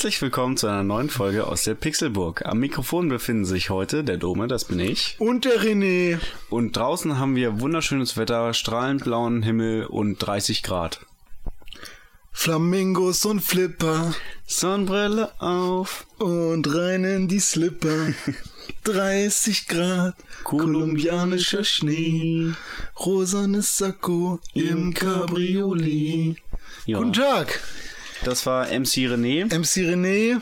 Herzlich willkommen zu einer neuen Folge aus der Pixelburg. Am Mikrofon befinden sich heute der Dome, das bin ich. Und der René. Und draußen haben wir wunderschönes Wetter, strahlend blauen Himmel und 30 Grad. Flamingos und Flipper Sonnenbrille auf. und rein in die Slipper. 30 Grad, kolumbianischer Schnee, rosanes Sakko im Cabriolet. Ja, Guten Tag, das war MC René. MC René.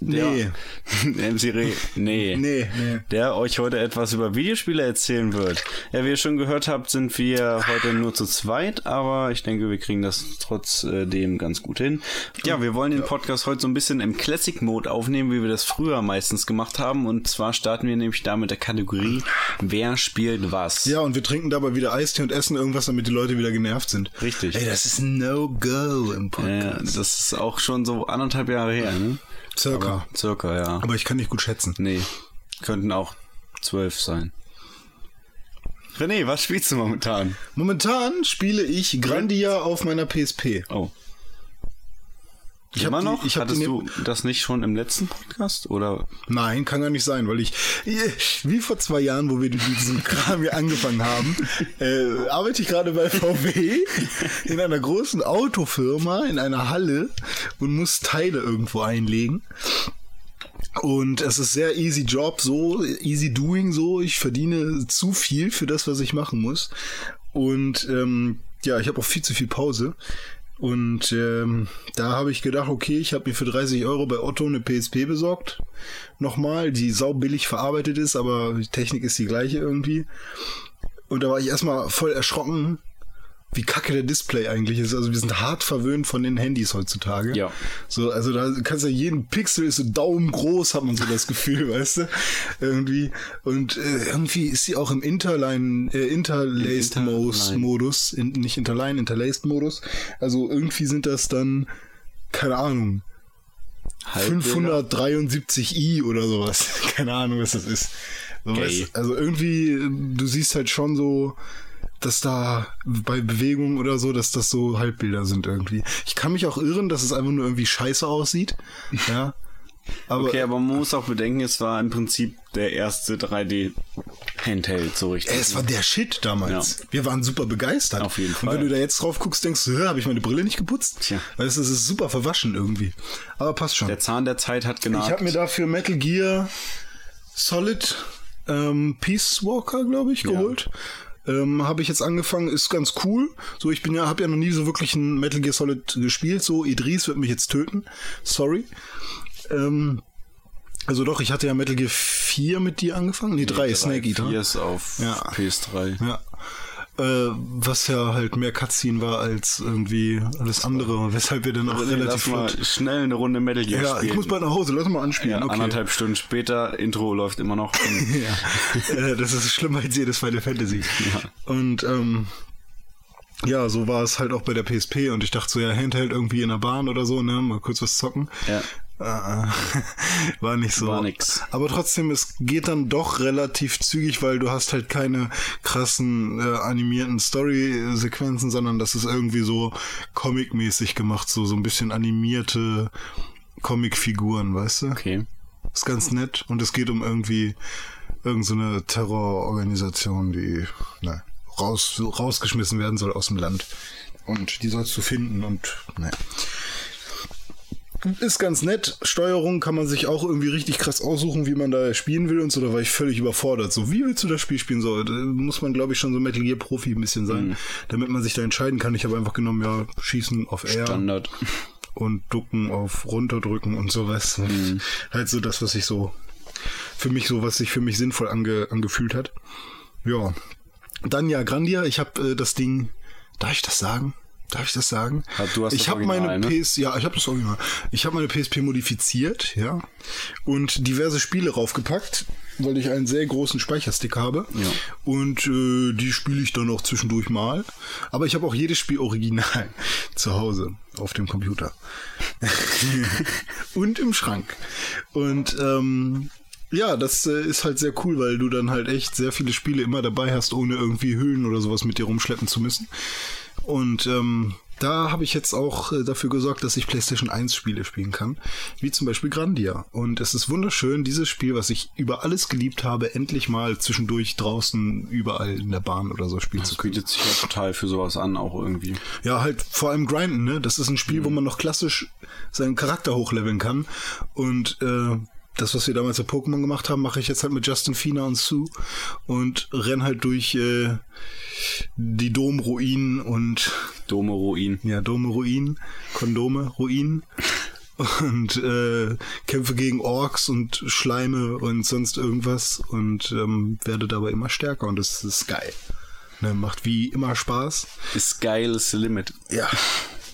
Nee, Der, MC Re nee. nee, nee. Der euch heute etwas über Videospiele erzählen wird. Ja, wie ihr schon gehört habt, sind wir heute nur zu zweit, aber ich denke, wir kriegen das trotzdem ganz gut hin. Ja, wir wollen den Podcast heute so ein bisschen im Classic Mode aufnehmen, wie wir das früher meistens gemacht haben. Und zwar starten wir nämlich da mit der Kategorie Wer spielt was? Ja, und wir trinken dabei wieder Eistee und essen irgendwas, damit die Leute wieder genervt sind. Richtig. Ey, das ist No-Go im Ja, Podcast. das ist auch schon so anderthalb Jahre her, ne? Circa. Circa, ja. Aber ich kann nicht gut schätzen. Nee, könnten auch zwölf sein. René, was spielst du momentan? Momentan spiele ich Grandia auf meiner PSP. Oh. Ich Immer hab die- noch? ich Hattest die du das nicht schon im letzten Podcast? Oder? Nein, kann gar nicht sein, weil ich, wie vor zwei Jahren, wo wir mit diesem Kram hier angefangen haben, äh, arbeite ich gerade bei VW in einer großen Autofirma, in einer Halle und muss Teile irgendwo einlegen. Und es ist sehr easy Job, so easy doing, so. Ich verdiene zu viel für das, was ich machen muss. Und ähm, ja, ich habe auch viel zu viel Pause. Und ähm, da habe ich gedacht, okay, ich habe mir für 30 Euro bei Otto eine PSP besorgt. Nochmal, die saubillig verarbeitet ist, aber die Technik ist die gleiche irgendwie. Und da war ich erstmal voll erschrocken, wie kacke der Display eigentlich ist. Also wir sind hart verwöhnt von den Handys heutzutage. Ja. So, also da kannst du ja jeden Pixel ist so daumengroß, hat man so das Gefühl, weißt du? Irgendwie. Und äh, irgendwie ist sie auch im Interline, äh, Interlaced Interline. Modus, Modus in, nicht Interline, Interlaced Modus. Also irgendwie sind das dann, keine Ahnung, Halbbilder? 573i oder sowas. Keine Ahnung, was das ist. So, weißt, also irgendwie, du siehst halt schon so, dass da bei Bewegungen oder so, dass das so Halbbilder sind irgendwie. Ich kann mich auch irren, dass es einfach nur irgendwie scheiße aussieht. Ja. Aber Okay, aber man muss auch bedenken, es war im Prinzip der erste 3D-Handheld so richtig. es war der Shit damals. Wir waren super begeistert. Auf jeden Und Fall. wenn du da jetzt drauf guckst, denkst du, habe ich meine Brille nicht geputzt? Tja. Weißt du, es ist super verwaschen irgendwie. Aber passt schon. der Zahn der Zeit hat genagt. Ich habe mir dafür Metal Gear Solid ähm, Peace Walker, glaube ich, geholt. Ähm, habe ich jetzt angefangen, ist ganz cool. So, ich bin ja, habe ja noch nie so wirklich ein Metal Gear Solid gespielt. So, Idris wird mich jetzt töten. Sorry. Ähm, also doch, ich hatte ja Metal Gear 4 mit dir angefangen. Nee, 3, Snake Eater. Hier ist auf Ja. PS3. Ja. Äh, was ja halt mehr Cutscene war als irgendwie alles andere, weshalb wir dann auch Lass relativ mal flott. schnell eine Runde Metal Gear Ja, spielen. ich muss bald nach Hause, lass mal anspielen. ja, okay. anderthalb Stunden später, Intro läuft immer noch. Ja, äh, das ist schlimmer als jedes Final Fantasy. Und ähm, ja, so war es halt auch bei der PSP und ich dachte so, ja, Handheld irgendwie in der Bahn oder so, ne, mal kurz was zocken. ja. Äh, war nicht so. War nix. Aber trotzdem, es geht dann doch relativ zügig, weil du hast halt keine krassen äh, animierten Story-Sequenzen, sondern das ist irgendwie so Comic-mäßig gemacht, so, so ein bisschen animierte Comic-Figuren, weißt du? Okay. Ist ganz nett und es geht um irgendwie irgend so eine Terrororganisation, die ne, raus, rausgeschmissen werden soll aus dem Land. Und die sollst du finden und ne. Ist ganz nett. Steuerung kann man sich auch irgendwie richtig krass aussuchen, wie man da spielen will und so. Da war ich völlig überfordert. So, wie willst du das Spiel spielen? So, da muss man, glaube ich, schon so Metal Gear Profi ein bisschen sein, damit man sich da entscheiden kann. Ich habe einfach genommen, ja, schießen auf R Standard. und ducken auf runterdrücken und sowas. Mhm. Halt so das, was ich so für mich so, was sich für mich sinnvoll ange, angefühlt hat. Ja. Dann ja, Grandia, ich habe äh, das Ding, darf ich das sagen? Darf ich das sagen? Ja, du hast ich habe meine ne? PS, ja, ich habe das Original. Ich habe meine PSP modifiziert, ja, und diverse Spiele raufgepackt. weil ich einen sehr großen Speicherstick habe. Ja. Und äh, die spiele ich dann auch zwischendurch mal. Aber ich habe auch jedes Spiel original zu Hause auf dem Computer. und im Schrank. Und ähm, ja, das äh, ist halt sehr cool, weil du dann halt echt sehr viele Spiele immer dabei hast, ohne irgendwie Hüllen oder sowas mit dir rumschleppen zu müssen. Und ähm, da habe ich jetzt auch äh, dafür gesorgt, dass ich PlayStation 1 Spiele spielen kann, wie zum Beispiel Grandia. Und es ist wunderschön, dieses Spiel, was ich über alles geliebt habe, endlich mal zwischendurch draußen überall in der Bahn oder so spielen zu Das können. bietet sich ja total für sowas an, auch irgendwie. Ja, halt vor allem grinden, ne? Das ist ein Spiel, wo man noch klassisch seinen Charakter hochleveln kann. Und äh, das, was wir damals bei Pokémon gemacht haben, mache ich jetzt halt mit Justin Fina und Sue und renn halt durch äh, die Domruinen und Dome Ruin. ja, Dome Ruinen, Kondome Ruinen und äh, kämpfe gegen Orks und Schleime und sonst irgendwas und ähm, werde dabei immer stärker und das ist geil. Ne, macht wie immer Spaß. Ist geil, ist the limit. Ja.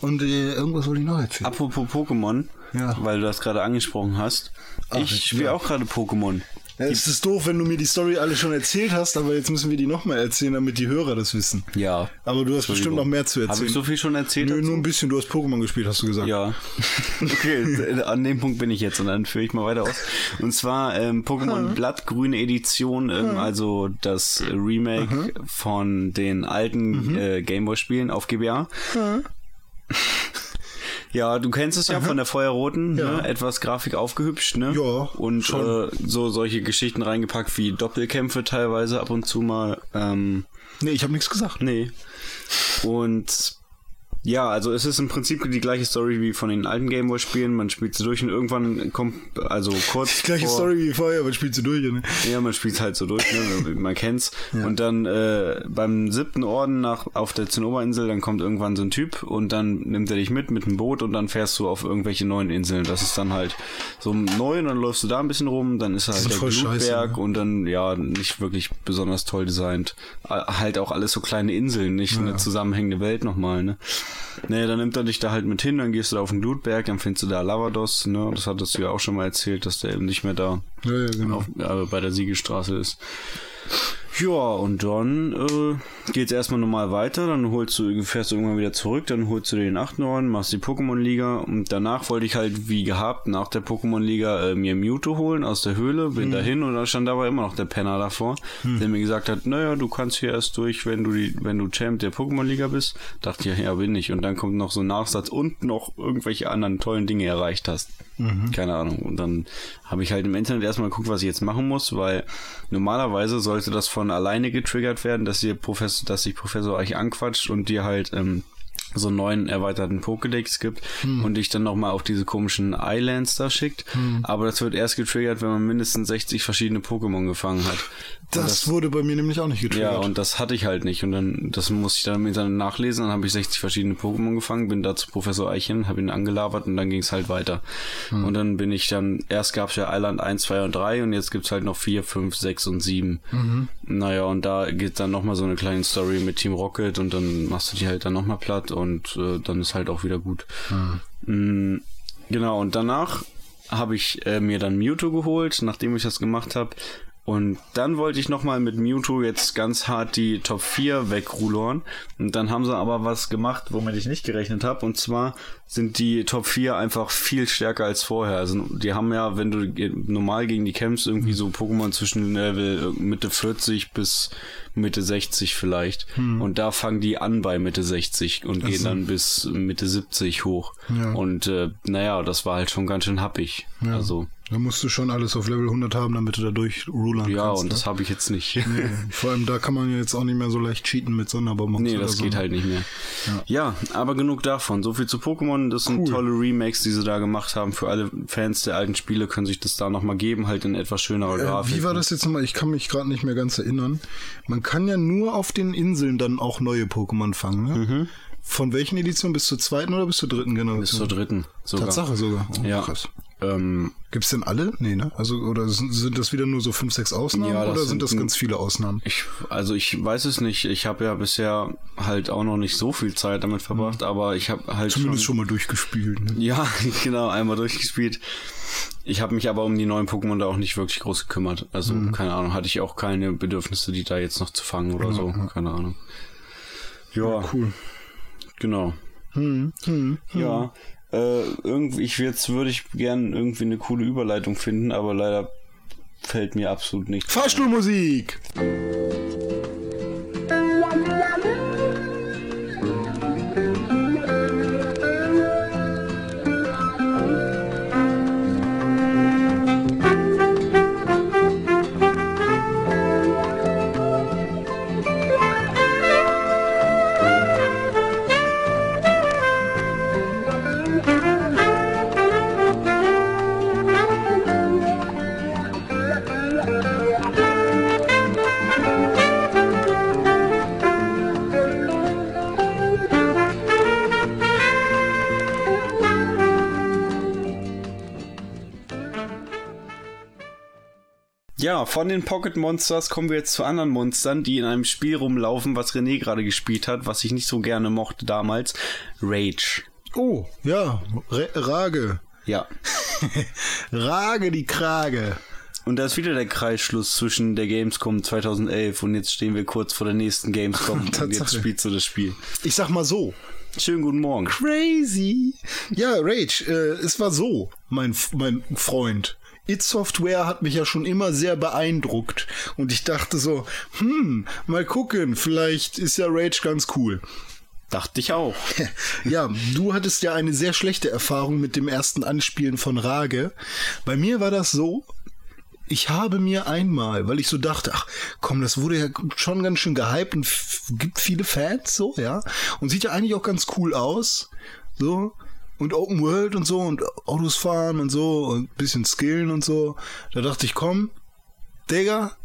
Und äh, irgendwas wollte ich noch erzählen. Apropos Pokémon, Ja. weil du das gerade angesprochen hast. Ach, ich spiele auch gerade Pokémon. Ja, es ist doof, wenn du mir die Story alle schon erzählt hast, aber jetzt müssen wir die nochmal erzählen, damit die Hörer das wissen. Ja. Aber du hast bestimmt noch mehr zu erzählen. Habe ich so viel schon erzählt? Nö, dazu? nur ein bisschen. Du hast Pokémon gespielt, hast du gesagt. Ja. Okay, an dem Punkt bin ich jetzt und dann führe ich mal weiter aus. Und zwar ähm, Pokémon Blattgrüne Edition, ähm, also das Remake von den alten Mhm. äh, Gameboy-Spielen auf GBA. Ja, du kennst es ja von der Feuerroten, Ja. ne? etwas Grafik aufgehübscht, ne? Ja, Und schon. äh, so solche Geschichten reingepackt wie Doppelkämpfe teilweise ab und zu mal. Ähm, Nee, ich habe nichts gesagt. Nee. Und ja, also es ist im Prinzip die gleiche Story wie von den alten Gameboy-Spielen. Man spielt sie durch und irgendwann kommt, also kurz. Die gleiche vor, Story wie vorher, aber spielst du durch, ne? Ja, man spielt halt so durch, ne? man kennt's. Und dann äh, beim siebten Orden nach auf der Zinnoberinsel, dann kommt irgendwann so ein Typ und dann nimmt er dich mit mit dem Boot und dann fährst du auf irgendwelche neuen Inseln. Das ist dann halt so neu und dann läufst du da ein bisschen rum, dann ist halt ist der scheiße, Blutberg ne? und dann ja nicht wirklich besonders toll designt. Äh, Halt auch alles so kleine Inseln, nicht eine zusammenhängende Welt nochmal, ne? Nee, dann nimmt er dich da halt mit hin, dann gehst du da auf den Glutberg, dann findest du da Lavados, ne? Das hattest du ja auch schon mal erzählt, dass der eben nicht mehr da Ja, ja, genau. auf, äh, bei der Siegestraße ist. Ja, und dann äh, geht's erstmal normal weiter, dann holst du, fährst du irgendwann wieder zurück, dann holst du den achten Orden, machst die Pokémon-Liga und danach wollte ich halt, wie gehabt, nach der Pokémon-Liga äh, mir Mewtwo holen aus der Höhle, bin dahin und da stand aber immer noch der Penner davor, der mir gesagt hat, naja, du kannst hier erst durch, wenn du die, wenn du Champ der Pokémon-Liga bist. Dachte ich, ja, bin ich. Und dann kommt noch so ein Nachsatz und noch irgendwelche anderen tollen Dinge erreicht hast. Keine Ahnung. Und dann habe ich halt im Internet erstmal geguckt, was ich jetzt machen muss, weil normalerweise sollte das von alleine getriggert werden, dass ihr Professor, dass sich Professor euch anquatscht und dir halt ähm, so einen neuen erweiterten Pokédex gibt und dich dann nochmal auf diese komischen Islands da schickt. Aber das wird erst getriggert, wenn man mindestens 60 verschiedene Pokémon gefangen hat. Und Das, wurde bei mir nämlich auch nicht getriggert. ja, und das hatte ich halt nicht. Und dann, das musste ich dann im Internet nachlesen. Dann habe ich 60 verschiedene Pokémon gefangen, bin da zu Professor Eichen, habe ihn angelabert und dann ging es halt weiter. Und dann bin ich dann, erst gab es ja Island 1, 2 und 3 und jetzt gibt's halt noch 4, 5, 6 und 7. Naja, und da geht dann nochmal so eine kleine Story mit Team Rocket und dann machst du die halt dann nochmal platt und äh, dann ist halt auch wieder gut. Mm, Genau, und danach habe ich äh, mir dann Mewtwo geholt, nachdem ich das gemacht habe. Und dann wollte ich nochmal mit Mewtwo jetzt ganz hart die Top 4 wegrulern. Und dann haben sie aber was gemacht, womit ich nicht gerechnet habe. Und zwar sind die Top 4 einfach viel stärker als vorher. Also die haben ja, wenn du normal gegen die kämpfst, irgendwie so Pokémon zwischen Level äh, Mitte 40 bis Mitte 60 vielleicht. Und da fangen die an bei Mitte 60 und gehen dann bis Mitte 70 hoch. Ja. Und äh, naja, das war halt schon ganz schön happig. Also Da musst du schon alles auf Level 100 haben, damit du da durchrulern ja, kannst. und ne? das habe ich jetzt nicht. Nee, Vor allem da kann man ja jetzt auch nicht mehr so leicht cheaten mit Sonderbonbons. Nee, das so. geht halt nicht mehr. Ja. aber genug davon. So viel zu Pokémon. Das sind Cool. tolle Remakes, die sie da gemacht haben. Für alle Fans der alten Spiele können sich das da nochmal geben, halt in etwas schönerer Äh, Grafik. wie war das jetzt nochmal? Ich kann mich gerade nicht mehr ganz erinnern. Man kann ja nur auf den Inseln dann auch neue Pokémon fangen, ne? Mhm. Von welchen Editionen? Bis zur zweiten oder bis zur dritten Bis Generation? zur dritten sogar. Tatsache sogar. Oh, Ja. Krass. Ähm, Gibt's denn alle? Nee, ne? Also, oder sind, sind das wieder nur so fünf, sechs Ausnahmen Ja, oder sind sind das ganz viele Ausnahmen? ich, also ich weiß es nicht. Ich habe ja bisher halt auch noch nicht so viel Zeit damit verbracht, aber ich habe halt Mhm. Zumindest schon schon mal durchgespielt. Ne? Ja, genau, einmal durchgespielt. Ich habe mich aber um die neuen Pokémon da auch nicht wirklich groß gekümmert. Also, Mhm. keine Ahnung, hatte ich auch keine Bedürfnisse, die da jetzt noch zu fangen oder so. Keine Ahnung. Ja, Cool. genau. Hm, hm, hm. Ja, äh, irgendwie, ich, jetzt würde ich gern irgendwie eine coole Überleitung finden, aber leider fällt mir absolut nichts. ein. Ja, von den Pocket Monsters kommen wir jetzt zu anderen Monstern, die in einem Spiel rumlaufen, was René gerade gespielt hat, was ich nicht so gerne mochte damals. Rage. Oh, ja, Re Rage. Ja. Rage die Krage. Und da ist wieder der Kreisschluss zwischen der Gamescom 2011 und jetzt stehen wir kurz vor der nächsten Gamescom und jetzt spielst du das Spiel. Ich sag mal so. Schönen guten Morgen. Crazy. Ja, Rage, äh, es war so, mein, mein Freund. It Software hat mich ja schon immer sehr beeindruckt. Und ich dachte so, hm, mal gucken, vielleicht ist ja Rage ganz cool. Dachte ich auch. Ja, du hattest ja eine sehr schlechte Erfahrung mit dem ersten Anspielen von Rage. Bei mir war das so, ich habe mir einmal, weil ich so dachte, ach komm, das wurde ja schon ganz schön gehypt und gibt viele Fans so, ja. Und sieht ja eigentlich auch ganz cool aus. So. Und Open World und so und Autos fahren und so und bisschen skillen und so. Da dachte ich, komm, Digga,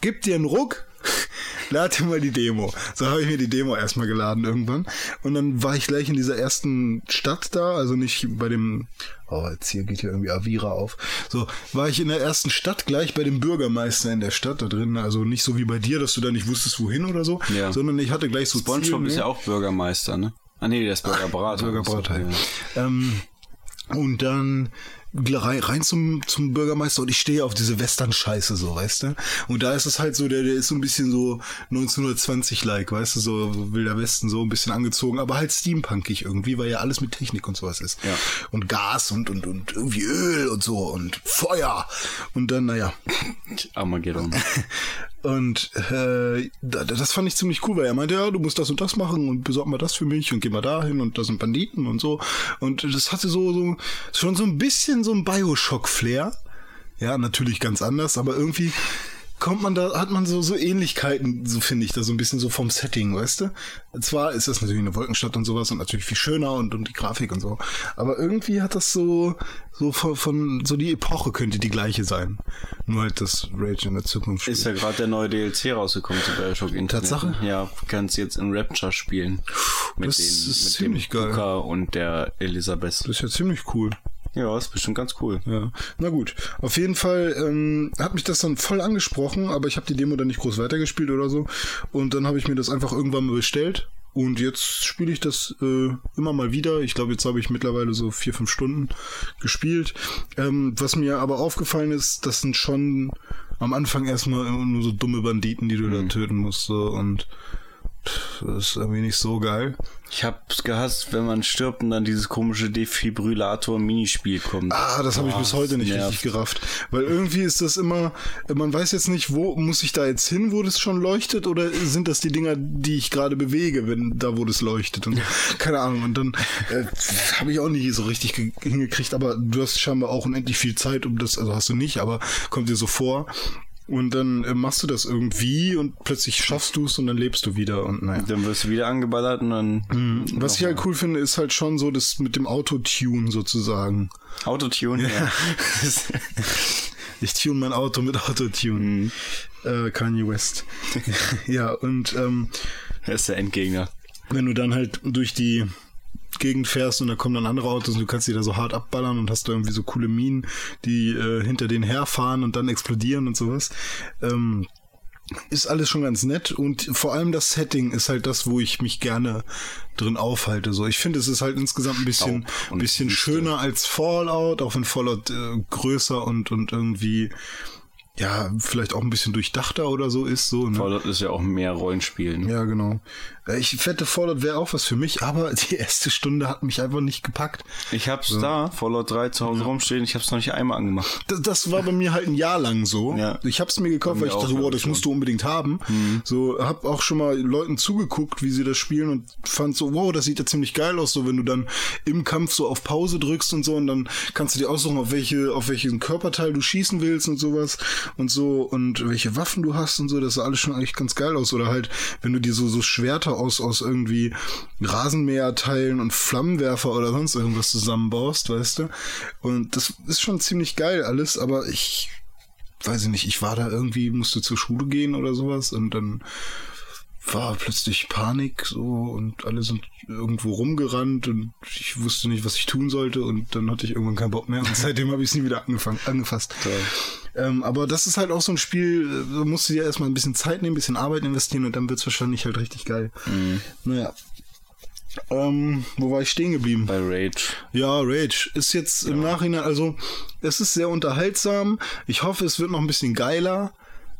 gib dir einen Ruck, lad dir mal die Demo. So habe ich mir die Demo erstmal geladen irgendwann. Und dann war ich gleich in dieser ersten Stadt da, also nicht bei dem, oh, jetzt hier geht hier irgendwie Avira auf. So, war ich in der ersten Stadt gleich bei dem Bürgermeister in der Stadt da drin. Also nicht so wie bei dir, dass du da nicht wusstest, wohin oder so, Ja. sondern ich hatte gleich so SpongeBob ist ne? ja auch Bürgermeister, ne? Ah nee, der ist Bürgerberater. Bürgerberater. Ja. Ähm, und dann rein, rein zum, zum Bürgermeister und ich stehe auf diese Western-Scheiße so, weißt du? Und da ist es halt so, der, der ist so ein bisschen so 1920-like, weißt du, so Wilder Westen, so ein bisschen angezogen, aber halt steampunkig irgendwie, weil ja alles mit Technik und sowas ist. Ja. Und Gas und, und, und irgendwie Öl und so und Feuer. Und dann, naja, Armageddon. und äh, da- das fand ich ziemlich cool, weil er meinte, ja, du musst das und das machen und besorg mal das für mich und geh mal dahin und da sind Banditen und so. Und das hatte so, so schon so ein bisschen so ein Bioshock-Flair. Ja, natürlich ganz anders, aber irgendwie kommt man da, hat man so, so Ähnlichkeiten, so finde ich, da so ein bisschen so vom Setting, weißt du? Zwar ist das natürlich eine Wolkenstadt und sowas und natürlich viel schöner und, und die Grafik und so, aber irgendwie hat das so, so von, von so die Epoche könnte die gleiche sein. Nur halt das Rage in der Zukunft. Ist ja gerade der neue DLC rausgekommen zu Bioshock Infinite. Tatsache? Ja, du kannst jetzt in Rapture spielen. Mit Das den, ist mit ziemlich dem geil. Booker und der Elisabeth. Das ist ja ziemlich cool. Ja, ist bestimmt ganz cool. Ja, na gut. Auf jeden Fall ähm, hat mich das dann voll angesprochen, aber ich habe die Demo dann nicht groß weitergespielt oder so. Und dann habe ich mir das einfach irgendwann mal bestellt. Und jetzt spiele ich das äh, immer mal wieder. Ich glaube, jetzt habe ich mittlerweile so vier, fünf Stunden gespielt. Ähm, was mir aber aufgefallen ist, das sind schon am Anfang erstmal immer nur so dumme Banditen, die du da töten musst. So, und das ist irgendwie nicht so geil. Ich hab's gehasst, wenn man stirbt und dann dieses komische Defibrillator-Minispiel kommt. Ah, das habe ich Boah, bis heute nicht nervt. richtig gerafft. Weil irgendwie ist das immer, man weiß jetzt nicht, wo muss ich da jetzt hin, wo das schon leuchtet, oder sind das die Dinger, die ich gerade bewege, wenn da wo das leuchtet und keine Ahnung. Und dann äh, habe ich auch nicht so richtig ge- hingekriegt, aber du hast scheinbar auch unendlich viel Zeit, um das, also hast du nicht, aber kommt dir so vor. Und dann äh, machst du das irgendwie und plötzlich schaffst du es und dann lebst du wieder und naja. Dann wirst du wieder angeballert und dann Was ich halt cool finde, ist halt schon so das mit dem Autotune sozusagen. Autotune. Ja. Ich tune mein Auto mit Autotune. Äh, Kanye West. ja, und ähm, Er ist der Endgegner. wenn du dann halt durch die Gegend fährst und da kommen dann andere Autos und du kannst die da so hart abballern und hast da irgendwie so coole Minen, die äh, hinter denen herfahren und dann explodieren und sowas. Ähm, ist alles schon ganz nett und vor allem das Setting ist halt das, wo ich mich gerne drin aufhalte. So, ich finde, es ist halt insgesamt ein bisschen, bisschen schöner als Fallout, auch wenn Fallout äh, größer und und irgendwie ja vielleicht auch ein bisschen durchdachter oder so ist. So, ne? Fallout ist ja auch mehr Rollenspiel. Ne? Ja, genau. Ich wette, Fallout wäre auch was für mich, aber die erste Stunde hat mich einfach nicht gepackt. Ich hab's da, Fallout 3 zu Hause rumstehen, ich hab's noch nicht einmal angemacht. Das, das war bei mir halt ein Jahr lang so. Ja. Ich hab's mir gekauft, weil ich dachte, wow, das musst du unbedingt haben. So, hab auch schon mal Leuten zugeguckt, wie sie das spielen und fand so, wow, das sieht ja ziemlich geil aus, so wenn du dann im Kampf so auf Pause drückst und so und dann kannst du dir aussuchen, auf welche, auf welchen Körperteil du schießen willst und sowas und so und welche Waffen du hast und so, das sah alles schon eigentlich ganz geil aus. Oder halt, wenn du dir so, so Schwerter aus, aus irgendwie Rasenmäherteilen und Flammenwerfer oder sonst irgendwas zusammenbaust, weißt du? Und das ist schon ziemlich geil alles, aber ich weiß ich nicht, ich war da irgendwie, musste zur Schule gehen oder sowas und dann war plötzlich Panik so und alle sind irgendwo rumgerannt und ich wusste nicht, was ich tun sollte und dann hatte ich irgendwann keinen Bock mehr und seitdem habe ich es nie wieder angefangen, angefasst. Ähm, aber das ist halt auch so ein Spiel, äh, da musst du dir erstmal ein bisschen Zeit nehmen, ein bisschen Arbeit investieren und dann wird's wahrscheinlich halt richtig geil. Naja. Ähm, wo war ich stehen geblieben? Bei Rage. Ja, Rage ist jetzt im Nachhinein, also es ist sehr unterhaltsam. Ich hoffe, es wird noch ein bisschen geiler.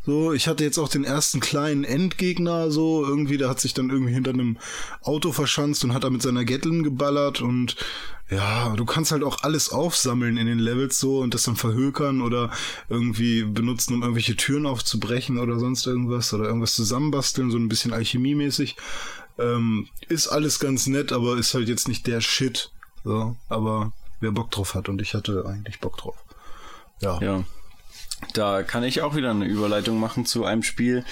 So, ich hatte jetzt auch den ersten kleinen Endgegner, so irgendwie, der hat sich dann irgendwie hinter einem Auto verschanzt und hat da mit seiner Gatling geballert und ja, du kannst halt auch alles aufsammeln in den Levels so und das dann verhökern oder irgendwie benutzen, um irgendwelche Türen aufzubrechen oder sonst irgendwas oder irgendwas zusammenbasteln, so ein bisschen alchemiemäßig. Ähm, ist alles ganz nett, aber ist halt jetzt nicht der Shit. So, aber wer Bock drauf hat und ich hatte eigentlich Bock drauf. Ja. Ja. Da kann ich auch wieder eine Überleitung machen zu einem Spiel,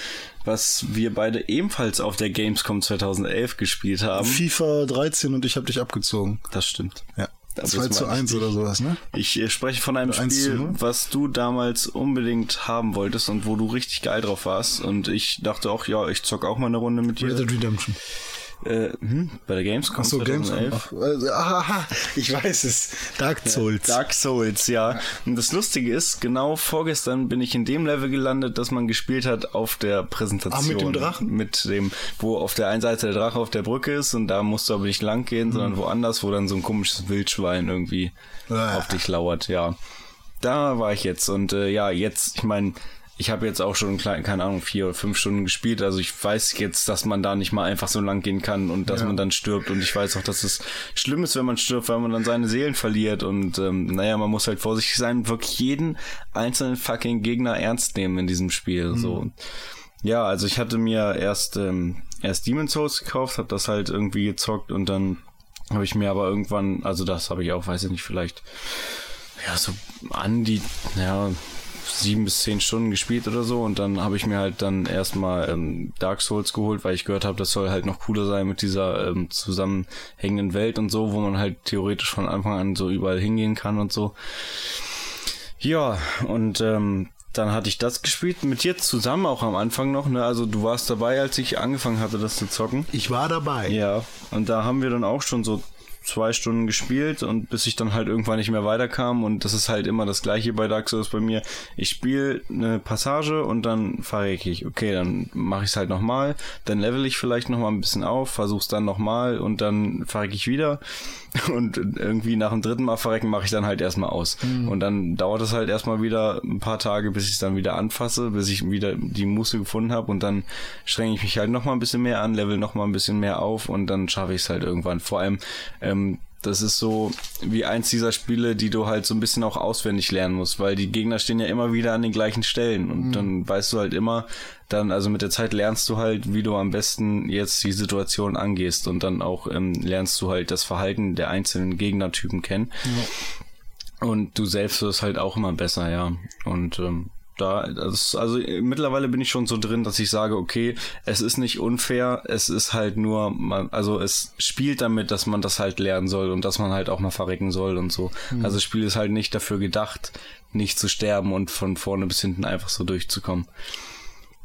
was wir beide ebenfalls auf der Gamescom 2011 gespielt haben. FIFA 13 und ich habe dich abgezogen. Das stimmt. Ja. Das 2 ist zu mal 1 richtig. oder sowas, ne? Ich äh, spreche von einem Oder 1 zu Spiel, 0? was du damals unbedingt haben wolltest und wo du richtig geil drauf warst. Und ich dachte auch, ja, ich zock auch mal eine Runde mit Red dir. Dead Redemption. Äh, hm, bei der Gamescom Achso, Gamescom. 2011. Ach, äh, aha, ich weiß es. Dark Souls. Dark Souls, ja. Und das Lustige ist, genau vorgestern bin ich in dem Level gelandet, das man gespielt hat auf der Präsentation. Ah, mit dem Drachen? Mit dem, wo auf der einen Seite der Drache auf der Brücke ist und da musst du aber nicht lang gehen, sondern woanders, wo dann so ein komisches Wildschwein irgendwie Ah. auf dich lauert, ja. Da war ich jetzt und äh, ja, jetzt, ich meine, ich habe jetzt auch schon, keine Ahnung, vier oder fünf Stunden gespielt. Also ich weiß jetzt, dass man da nicht mal einfach so lang gehen kann und dass Ja. man dann stirbt. Und ich weiß auch, dass es schlimm ist, wenn man stirbt, weil man dann seine Seelen verliert. Und ähm, naja, man muss halt vorsichtig sein, wirklich jeden einzelnen fucking Gegner ernst nehmen in diesem Spiel. So. Ja, also ich hatte mir erst ähm, erst Demon's Souls gekauft, habe das halt irgendwie gezockt und dann habe ich mir aber irgendwann, also das habe ich auch, weiß ich nicht, vielleicht ja so an die ja sieben bis zehn Stunden gespielt oder so und dann habe ich mir halt dann erstmal ähm, Dark Souls geholt, weil ich gehört habe, das soll halt noch cooler sein mit dieser ähm, zusammenhängenden Welt und so, wo man halt theoretisch von Anfang an so überall hingehen kann und so. Ja, und ähm, dann hatte ich das gespielt mit dir zusammen auch am Anfang noch, ne? Also du warst dabei, als ich angefangen hatte, das zu zocken. Ich war dabei. Ja, und da haben wir dann auch schon so zwei Stunden gespielt und bis ich dann halt irgendwann nicht mehr weiterkam und das ist halt immer das gleiche bei Dark Souls bei mir. Ich spiele eine Passage und dann verrecke ich. Okay, dann mache ich es halt nochmal, dann level ich vielleicht nochmal ein bisschen auf, versuch's dann nochmal und dann verrecke ich wieder und irgendwie nach dem dritten Mal verrecken mache ich dann halt erstmal aus. Und dann dauert es halt erstmal wieder ein paar Tage, bis ich es dann wieder anfasse, bis ich wieder die Muße gefunden habe und dann strenge ich mich halt nochmal ein bisschen mehr an, level nochmal ein bisschen mehr auf und dann schaffe ich es halt irgendwann. Vor allem, ähm, das ist so wie eins dieser Spiele, die du halt so ein bisschen auch auswendig lernen musst, weil die Gegner stehen ja immer wieder an den gleichen Stellen und dann weißt du halt immer, dann, also mit der Zeit lernst du halt, wie du am besten jetzt die Situation angehst und dann auch ähm, lernst du halt das Verhalten der einzelnen Gegnertypen kennen. Und du selbst wirst halt auch immer besser, ja. Und ähm, da, das, also mittlerweile bin ich schon so drin, dass ich sage, okay, es ist nicht unfair, es ist halt nur, man, also es spielt damit, dass man das halt lernen soll und dass man halt auch mal verrecken soll und so. Also das Spiel ist halt nicht dafür gedacht, nicht zu sterben und von vorne bis hinten einfach so durchzukommen.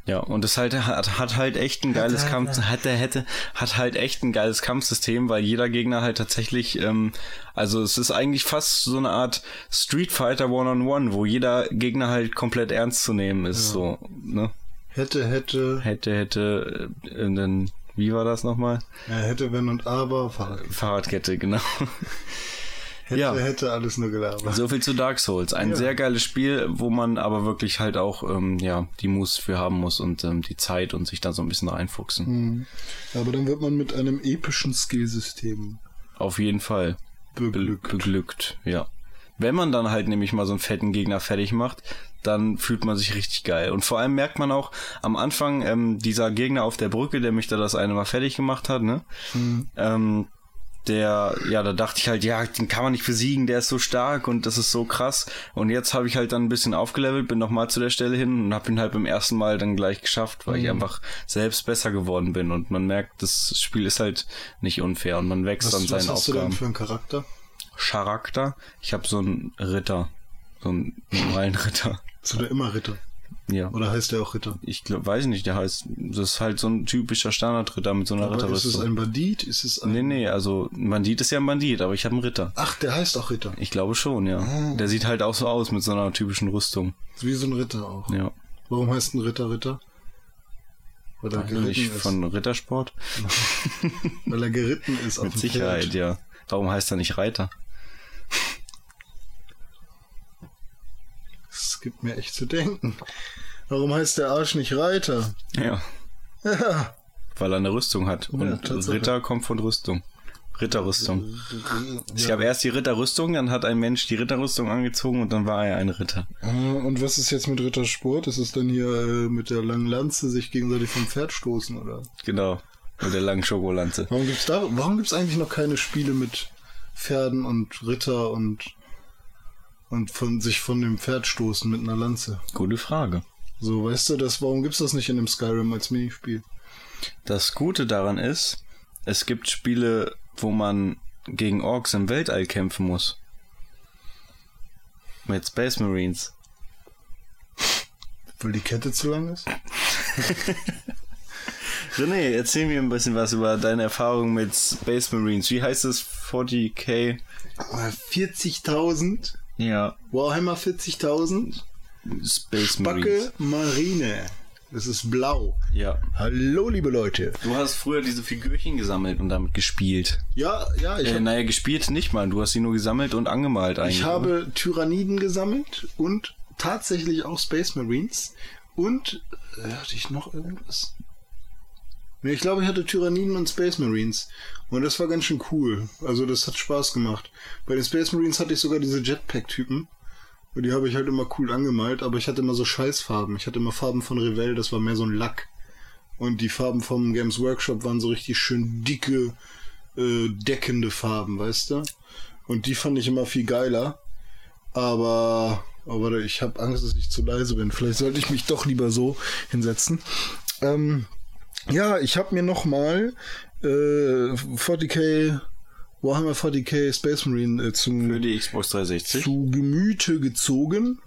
Ja, und es halt hat, hat halt echt ein geiles Kampf, hat der hätte, hat halt echt ein geiles Kampfsystem, weil jeder Gegner halt tatsächlich, ähm, also es ist eigentlich fast so eine Art Street Fighter One-on-One, wo jeder Gegner halt komplett ernst zu nehmen ist, so, ne? Hätte, hätte, Hätte, hätte, äh, dann, wie war das nochmal? ja, hätte, wenn und aber, Fahrrad. Fahrradkette, genau. Hätte, Ja. hätte, alles nur gelabert. So viel zu Dark Souls. Ein Ja. sehr geiles Spiel, wo man aber wirklich halt auch ähm, ja die Muße für haben muss und ähm, die Zeit und sich da so ein bisschen reinfuchsen. Mhm. Aber dann wird man mit einem epischen Skillsystem Auf jeden Fall be beglückt. beglückt, ja. Wenn man dann halt nämlich mal so einen fetten Gegner fertig macht, dann fühlt man sich richtig geil. Und vor allem merkt man auch am Anfang, ähm, dieser Gegner auf der Brücke, der mich da das eine Mal fertig gemacht hat, ne? Ähm, der, ja, da dachte ich halt, ja, den kann man nicht besiegen, der ist so stark und das ist so krass. Und jetzt habe ich halt dann ein bisschen aufgelevelt, bin nochmal zu der Stelle hin und habe ihn halt beim ersten Mal dann gleich geschafft, weil ich einfach selbst besser geworden bin. Und man merkt, das Spiel ist halt nicht unfair und man wächst an Was, was seinen hast du denn Aufgaben. für einen Charakter? Charakter. Ich habe so einen Ritter. So einen normalen Ritter. Du da immer Ritter? Ja. Oder heißt der auch Ritter? Ich glaub, weiß nicht, der heißt, das ist halt so ein typischer Standardritter mit so einer Aber ist es Ritterrüstung. ein Bandit? Ist es ein... Nee, nee, also ein Bandit ist ja ein Bandit, aber ich habe einen Ritter. Ach, der heißt auch Ritter. Ich glaube schon, ja. Ah. Der sieht halt auch so aus mit so einer typischen Rüstung. Wie so ein Ritter auch. Ja. Warum heißt ein Ritter Ritter? Weil er geritten nicht, ist. von Rittersport? Weil er geritten ist auf Mit Sicherheit, Pferd. ja. Warum heißt er nicht Reiter? Gibt mir echt zu denken. Warum heißt der Arsch nicht Reiter? Ja. Ja. Weil er eine Rüstung hat. Ja, Und Tatsache. Ritter kommt von Rüstung. Ritterrüstung. Es gab erst die Ritterrüstung, dann hat ein Mensch die Ritterrüstung angezogen und dann war er ein Ritter. Äh, Und was ist jetzt mit Rittersport? Ist es dann hier äh, mit der langen Lanze sich gegenseitig vom Pferd stoßen, oder? Genau. Mit der langen Schokolanze. Warum warum gibt's eigentlich noch keine Spiele mit Pferden und Ritter und, und von sich von dem Pferd stoßen mit einer Lanze? Gute Frage. So, weißt du, das, warum gibt's das nicht in dem Skyrim als Minispiel? Das Gute daran ist, es gibt Spiele, wo man gegen Orks im Weltall kämpfen muss. Mit Space Marines. Weil die Kette zu lang ist? René, erzähl mir ein bisschen was über deine Erfahrung mit Space Marines. Wie heißt es? 40k? Äh, 40.000? Ja. Warhammer 40.000? Space Marines. Backe Marine. Das ist blau. Ja. Hallo, liebe Leute. Du hast früher diese Figürchen gesammelt und damit gespielt. Ja, ja, ich, Äh, hab, naja, gespielt nicht mal. Du hast sie nur gesammelt und angemalt eigentlich. ich habe Tyranniden gesammelt und tatsächlich auch Space Marines. Und äh, hatte ich noch irgendwas? Ich glaube, ich hatte Tyranniden und Space Marines. Und das war ganz schön cool. Also das hat Spaß gemacht. Bei den Space Marines hatte ich sogar diese Jetpack-Typen. Und die habe ich halt immer cool angemalt, aber ich hatte immer so Scheißfarben. Ich hatte immer Farben von Revell, das war mehr so ein Lack. Und die Farben vom Games Workshop waren so richtig schön dicke, äh, deckende Farben, weißt du? Und die fand ich immer viel geiler. Aber, aber warte, ich habe Angst, dass ich zu leise bin. Vielleicht sollte ich mich doch lieber so hinsetzen. Ähm, ja, ich habe mir noch mal äh, 40k Warhammer 40k Space Marine äh, für zum, die Xbox 360 zu Gemüte gezogen.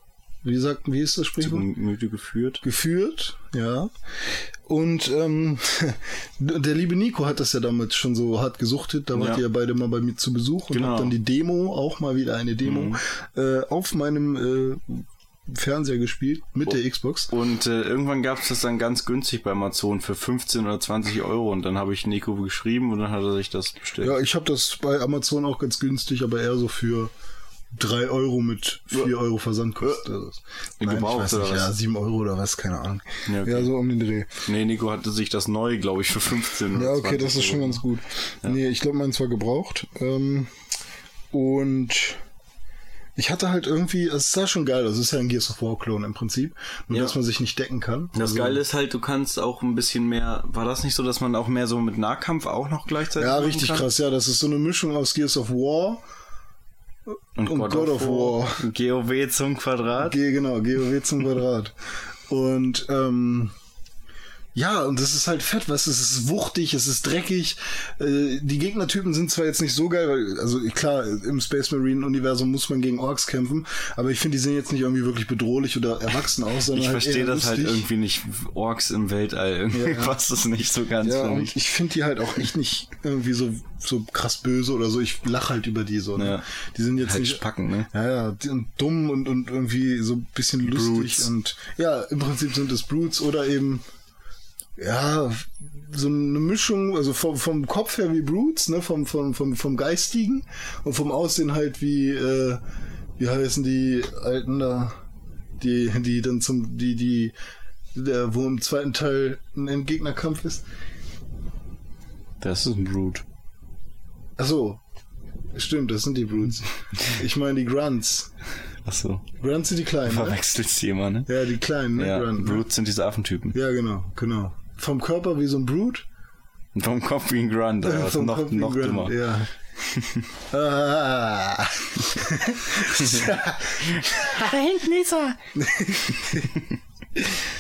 Wie sagt, wie ist das zu Sprichwort? Gemüte geführt. geführt, ja. Und ähm, der liebe Nico hat das ja damals schon so hart gesuchtet. Da wart Ja. ihr ja beide mal bei mir zu Besuch und Genau. habt dann die Demo, auch mal wieder eine Demo, Mhm. äh, auf meinem äh, Fernseher gespielt mit Oh. der Xbox. Und äh, irgendwann gab es das dann ganz günstig bei Amazon für 15 oder 20 Euro und dann habe ich Nico geschrieben und dann hat er sich das bestellt. Ja, ich habe das bei Amazon auch ganz günstig, aber eher so für 3 Euro mit 4 Euro Versandkosten. Also, Nein, ich Gebraucht weiß oder nicht, was? ja, 7 Euro oder was, keine Ahnung. Ja, okay. Ja, so um den Dreh. Nee, Nico hatte sich das neu, glaube ich, für 15 Ja, okay, 20 das ist schon Euro. ganz gut. Nee, ich glaube, meins war gebraucht. Ähm, und ich hatte halt irgendwie, es sah schon geil aus. Es ist ja ein Gears of War-Klon im Prinzip. Nur, Ja. dass man sich nicht decken kann. Das Also- Geile ist halt, du kannst auch ein bisschen mehr. War das nicht so, dass man auch mehr so mit Nahkampf auch noch gleichzeitig? Ja, richtig kann? krass. Ja, das ist so eine Mischung aus Gears of War. Und, Und God of War. GOW zum Quadrat. G, genau, GOW zum Quadrat. Und, ähm, Ja, und das ist halt fett, was es ist wuchtig, es ist dreckig. Äh, die Gegnertypen sind zwar jetzt nicht so geil, weil, also klar, im Space Marine Universum muss man gegen Orks kämpfen, aber ich finde, die sehen jetzt nicht irgendwie wirklich bedrohlich oder erwachsen aus, sondern Ich halt verstehe das halt lustig. irgendwie nicht. Orks im Weltall, irgendwie Ja, passt das nicht so ganz Ja, für und mich. ich finde die halt auch echt nicht irgendwie so, so krass böse oder so. Ich lache halt über die so. Ne? Ja. Die sind jetzt Halt nicht. Spacken, ne? Ja, ja, die sind dumm und, und irgendwie so ein bisschen lustig Brutes. und ja, im Prinzip sind es Brutes oder eben ja, so eine Mischung, also vom, vom Kopf her wie Brutes, ne, vom, vom, vom, vom Geistigen und vom Aussehen halt wie, äh, wie heißen die Alten da, die, die dann zum, die, die, der, wo im zweiten Teil ein Endgegnerkampf ist. Das ist ein Brute. Ach so. Stimmt, das sind die Brutes. Ich meine die Grunts. Achso. Grunts sind die kleinen, ne? Verwechselst die immer, ne? Ja, die kleinen, ne? Ja, Grunt, ne? Brutes sind diese Affentypen. Ja, genau, genau. Vom Körper wie so ein Brute. Und vom Kopf wie ein Grunt, was Vom noch, Kopf wie noch Grunt, dümmer. Ja. ah. Da hinten ist er!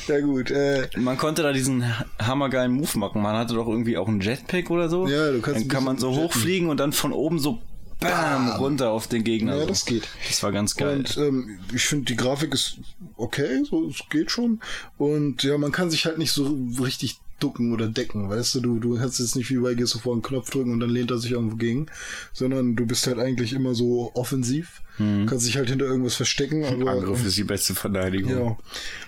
ja gut, äh, Man konnte da diesen hammergeilen Move machen. Man hatte doch irgendwie auch einen Jetpack oder so. Ja, du kannst Dann kann man so bisschen hochfliegen und dann von oben so bam, runter auf den Gegner. ja, so. das geht. Das war ganz geil. Und ähm, ich finde, die Grafik ist okay, so es geht schon. Und ja, man kann sich halt nicht so richtig ducken oder decken, weißt du, du, du kannst jetzt nicht wie bei Gears of War einen Knopf drücken und dann lehnt er sich irgendwo gegen, sondern du bist halt eigentlich immer so offensiv, kannst dich halt hinter irgendwas verstecken, aber Angriff ist die beste Verteidigung. ja.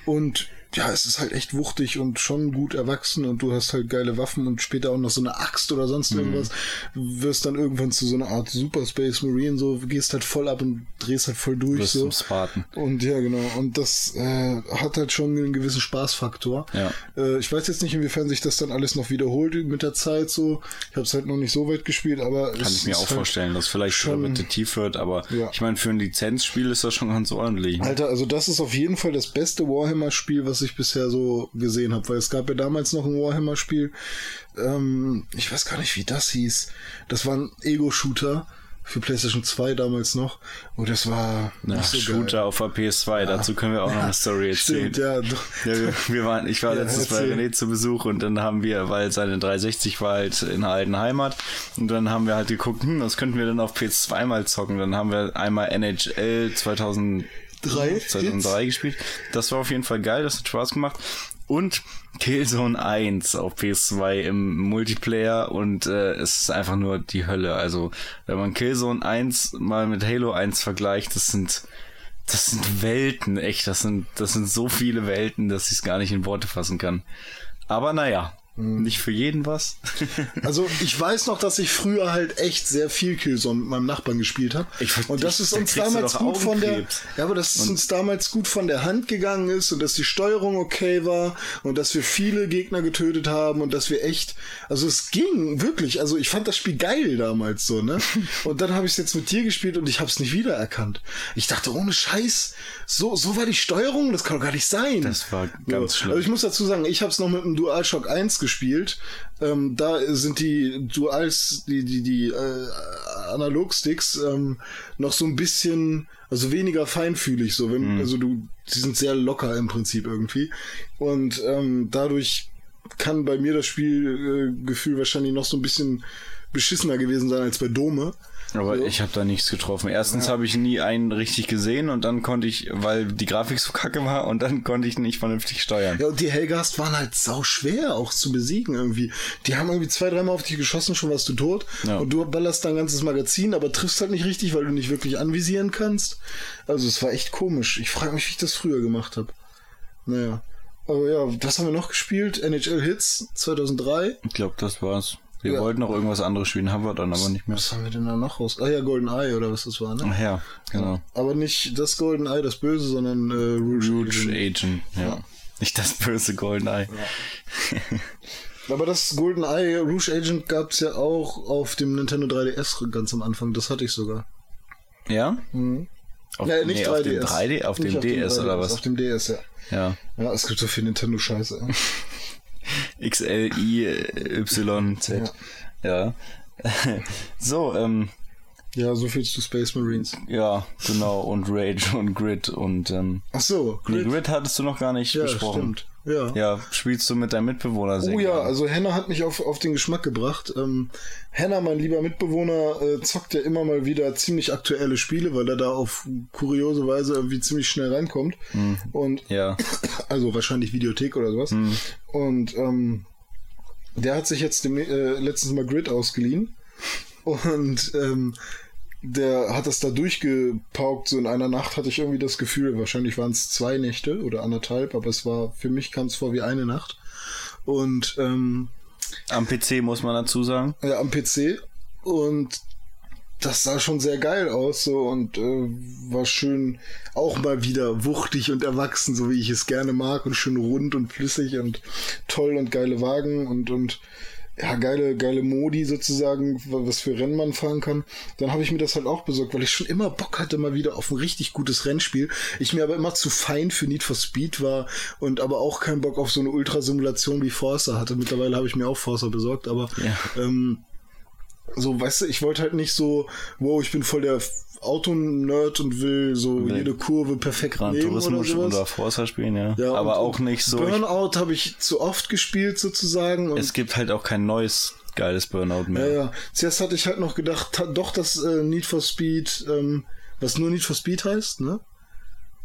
Und ja, es ist halt echt wuchtig und schon gut erwachsen und du hast halt geile Waffen und später auch noch so eine Axt oder sonst Mhm. irgendwas. Wirst dann irgendwann zu so einer Art Super Space Marine, so gehst halt voll ab und drehst halt voll durch. Wirst so. Spartan. Und ja, genau. Und das äh, hat halt schon einen gewissen Spaßfaktor. Ja. Äh, ich weiß jetzt nicht, inwiefern sich das dann alles noch wiederholt mit der Zeit so. Ich habe es halt noch nicht so weit gespielt, aber Kann ich mir auch halt, vorstellen, dass vielleicht schon- repetitiv wird, aber Ja. ich meine, für ein Lizenzspiel ist das schon ganz ordentlich. Alter, also das ist auf jeden Fall das beste Warhammer-Spiel, was ich bisher so gesehen habe, weil es gab ja damals noch ein Warhammer-Spiel. Ähm, ich weiß gar nicht, wie das hieß. Das war ein Ego-Shooter für PlayStation 2 damals noch. Und das war Ja, nicht so Shooter geil. auf der PS2, dazu können wir auch noch eine Story erzählen. Stimmt, ja. Ja, wir, wir waren, ich war Ja, letztens bei erzähl. René zu Besuch und dann haben wir, weil seine 360 war halt in der alten Heimat und dann haben wir halt geguckt, hm, was könnten wir denn auf PS2 mal zocken? Dann haben wir einmal NHL 2003 Drei 2003 gespielt. Das war auf jeden Fall geil, das hat Spaß gemacht. Und Killzone 1 auf PS2 im Multiplayer und äh, es ist einfach nur die Hölle. Also, wenn man Killzone 1 mal mit Halo 1 vergleicht, das sind das sind Welten, echt. Das sind, das sind so viele Welten, dass ich es gar nicht in Worte fassen kann. Aber naja. Nicht für jeden was. Also ich weiß noch, dass ich früher halt echt sehr viel Killzone mit meinem Nachbarn gespielt habe. Und dass es uns damals gut von der, ja, aber dass es uns damals gut von der Hand gegangen ist und dass die Steuerung okay war und dass wir viele Gegner getötet haben und dass wir echt, also es ging wirklich. Also ich fand das Spiel geil damals so, ne? Und dann habe ich es jetzt mit dir gespielt und ich habe es nicht wiedererkannt. Ich dachte, ohne Scheiß, so so war die Steuerung, das kann doch gar nicht sein. Das war ganz so. schlimm. Also ich muss dazu sagen, ich habe es noch mit dem DualShock 1 gespielt. Ähm, da sind die Duals, die, die, die äh, Analogsticks ähm, noch so ein bisschen, also weniger feinfühlig, so wenn, Mhm. also du, die sind sehr locker im Prinzip irgendwie. Und ähm, dadurch kann bei mir das Spielgefühl Gefühl wahrscheinlich noch so ein bisschen beschissener gewesen sein als bei Dome. Aber So. ich habe da nichts getroffen. Erstens habe ich nie einen richtig gesehen und dann konnte ich, weil die Grafik so kacke war und dann konnte ich nicht vernünftig steuern. Ja, und die Hellgast waren halt sau schwer auch zu besiegen irgendwie. Die haben irgendwie zwei, dreimal auf dich geschossen, schon warst du tot. Ja. Und du ballerst dein ganzes Magazin, aber triffst halt nicht richtig, weil du nicht wirklich anvisieren kannst. Also es war echt komisch. Ich frage mich, wie ich das früher gemacht habe. Naja. Aber ja, was haben wir noch gespielt? NHL Hits 2003. Ich glaube, das war's. Wir Ja. wollten noch irgendwas anderes spielen, haben wir dann aber nicht mehr. Was haben wir denn da noch raus? Ah ja, Golden Eye oder was das war, ne? Ach ja, genau. Aber nicht das Golden Eye, das Böse, sondern äh, Rouge. Rouge Agent. Agent, ja. Nicht das böse Goldeneye. Aber das Golden Eye Rouge Agent gab's ja auch auf dem Nintendo 3DS ganz am Anfang. Das hatte ich sogar. Ja? Mhm. Auf, Ja, nicht nee, 3DS. auf dem 3D, auf Nicht dem DS oder 3DS, was? Auf dem DS, ja. Ja. Ja, es gibt so viel Nintendo-Scheiße. X, L, I, Y, Z. Ja. so, ähm, ja, so viel zu Space Marines. ja, genau. Und Rage und Grid und, ähm, Ach so, Grid. Grid hattest du noch gar nicht Ja, besprochen. stimmt. Ja. Ja, spielst du mit deinem Mitbewohner sehr Oh ja, also Henna hat mich auf, auf den Geschmack gebracht. Ähm, Henna, mein lieber Mitbewohner, äh, zockt ja immer mal wieder ziemlich aktuelle Spiele, weil er da auf kuriose Weise irgendwie ziemlich schnell reinkommt. Und Ja. also wahrscheinlich Videothek oder sowas. Und ähm, der hat sich jetzt dem, äh, letztens mal Grid ausgeliehen. Und ähm, der hat das da durchgepaukt. So in einer Nacht hatte ich irgendwie das Gefühl, wahrscheinlich waren es zwei Nächte oder anderthalb, aber es war, für mich kam es vor wie eine Nacht. Und ähm, Am PC muss man dazu sagen. ja, am PC. Und das sah schon sehr geil aus so und äh, war schön auch mal wieder wuchtig und erwachsen, so wie ich es gerne mag und schön rund und flüssig und toll und geile Wagen und und ja, geile, geile Modi sozusagen, was für Rennen man fahren kann. Dann habe ich mir das halt auch besorgt, weil ich schon immer Bock hatte mal wieder auf ein richtig gutes Rennspiel. Ich mir aber immer zu fein für Need for Speed war und aber auch keinen Bock auf so eine Ultrasimulation wie Forza hatte. Mittlerweile habe ich mir auch Forza besorgt, aber Ja. ähm, so, weißt du, ich wollte halt nicht so, wow, ich bin voll der Autonerd und will so Nee. jede Kurve perfekt Gran nehmen Turismo oder oder Forza spielen, ja. Ja, Aber auch nicht so. Burnout habe ich zu oft gespielt sozusagen. Es gibt halt auch kein neues geiles Burnout mehr. ja, ja. Zuerst hatte ich halt noch gedacht, doch das äh, Need for Speed, ähm, was nur Need for Speed heißt, ne?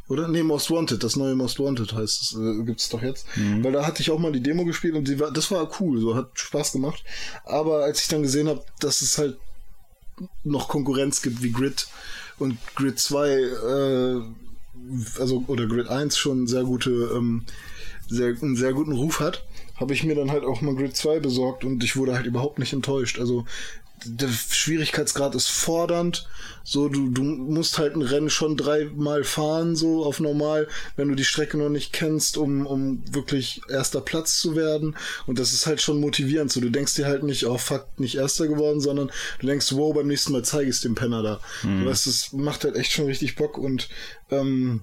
Oder? Nee, Most Wanted, das neue Most Wanted heißt es, äh, gibt's doch jetzt. Weil da hatte ich auch mal die Demo gespielt und die war, das war cool, so hat Spaß gemacht. Aber als ich dann gesehen habe, dass es halt noch Konkurrenz gibt wie Grid und Grid 2, äh, also oder Grid 1 schon sehr gute, ähm, sehr, einen sehr guten Ruf hat, habe ich mir dann halt auch mal Grid 2 besorgt und ich wurde halt überhaupt nicht enttäuscht. Also der Schwierigkeitsgrad ist fordernd. So, du, du musst halt ein Rennen schon dreimal fahren, so auf normal, wenn du die Strecke noch nicht kennst, um, um wirklich erster Platz zu werden. Und das ist halt schon motivierend. So, du denkst dir halt nicht, oh fuck, nicht erster geworden, sondern du denkst, wow, beim nächsten Mal zeige ich es dem Penner da. Du weißt, das macht halt echt schon richtig Bock und ähm,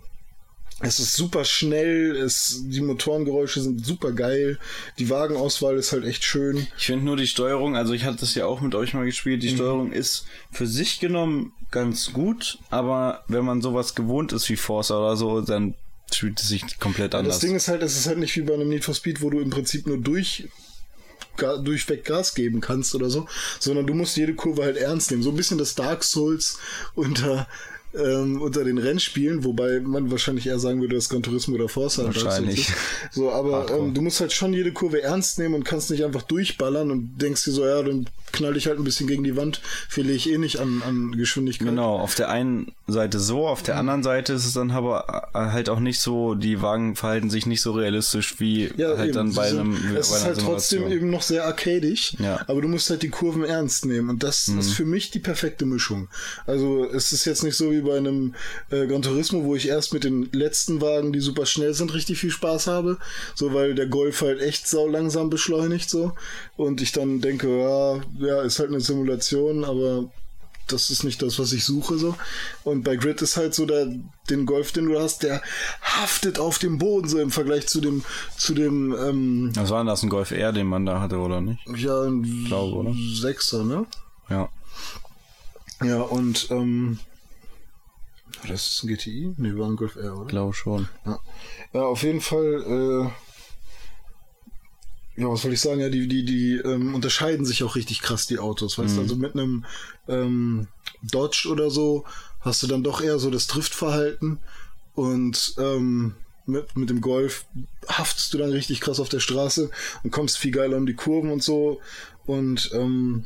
es ist super schnell, es, die Motorengeräusche sind super geil, die Wagenauswahl ist halt echt schön. Ich finde nur die Steuerung, also ich hatte das ja auch mit euch mal gespielt, die Mhm. Steuerung ist für sich genommen ganz gut, aber wenn man sowas gewohnt ist wie Forza oder so, dann spielt es sich komplett anders. Das Ding ist halt, es ist halt nicht wie bei einem Need for Speed, wo du im Prinzip nur durch durchweg Gas geben kannst oder so, sondern du musst jede Kurve halt ernst nehmen. So ein bisschen das Dark Souls unter ähm, unter den Rennspielen, wobei man wahrscheinlich eher sagen würde, dass Gran Turismo oder Forza Wahrscheinlich. ist. So, aber ähm, du musst halt schon jede Kurve ernst nehmen und kannst nicht einfach durchballern und denkst dir so, ja, dann knall ich halt ein bisschen gegen die Wand, verliere ich eh nicht an, an Geschwindigkeit. Genau, auf der einen Seite so, auf Mhm. der anderen Seite ist es dann aber halt auch nicht so, die Wagen verhalten sich nicht so realistisch wie Ja, halt eben. dann bei einem Es bei ist halt trotzdem Simulation. eben noch sehr arcadisch, Ja. aber du musst halt die Kurven ernst nehmen und das Mhm. ist für mich die perfekte Mischung. Also es ist jetzt nicht so wie bei einem äh, Gran Turismo, wo ich erst mit den letzten Wagen, die super schnell sind, richtig viel Spaß habe, so weil der Golf halt echt sau langsam beschleunigt so und ich dann denke, ja, ja, ist halt eine Simulation, aber das ist nicht das, was ich suche so. Und bei Grid ist halt so der den Golf, den du hast, der haftet auf dem Boden so im Vergleich zu dem zu dem ähm, Was war denn das, ein Golf R, den man da hatte, oder nicht? ja ein glaube, oder? Sechser, ne? Ja. Ja und ähm, das ist ein GTI? Nee, war ein Golf R, oder? Glaube schon. Ja, ja auf jeden Fall. Äh, ja, was soll ich sagen? Ja, die, die, die ähm, unterscheiden sich auch richtig krass, die Autos. Weißt du, also mit einem ähm, Dodge oder so hast du dann doch eher so das Driftverhalten und ähm, mit, mit dem Golf haftest du dann richtig krass auf der Straße und kommst viel geiler um die Kurven und so. Und ähm,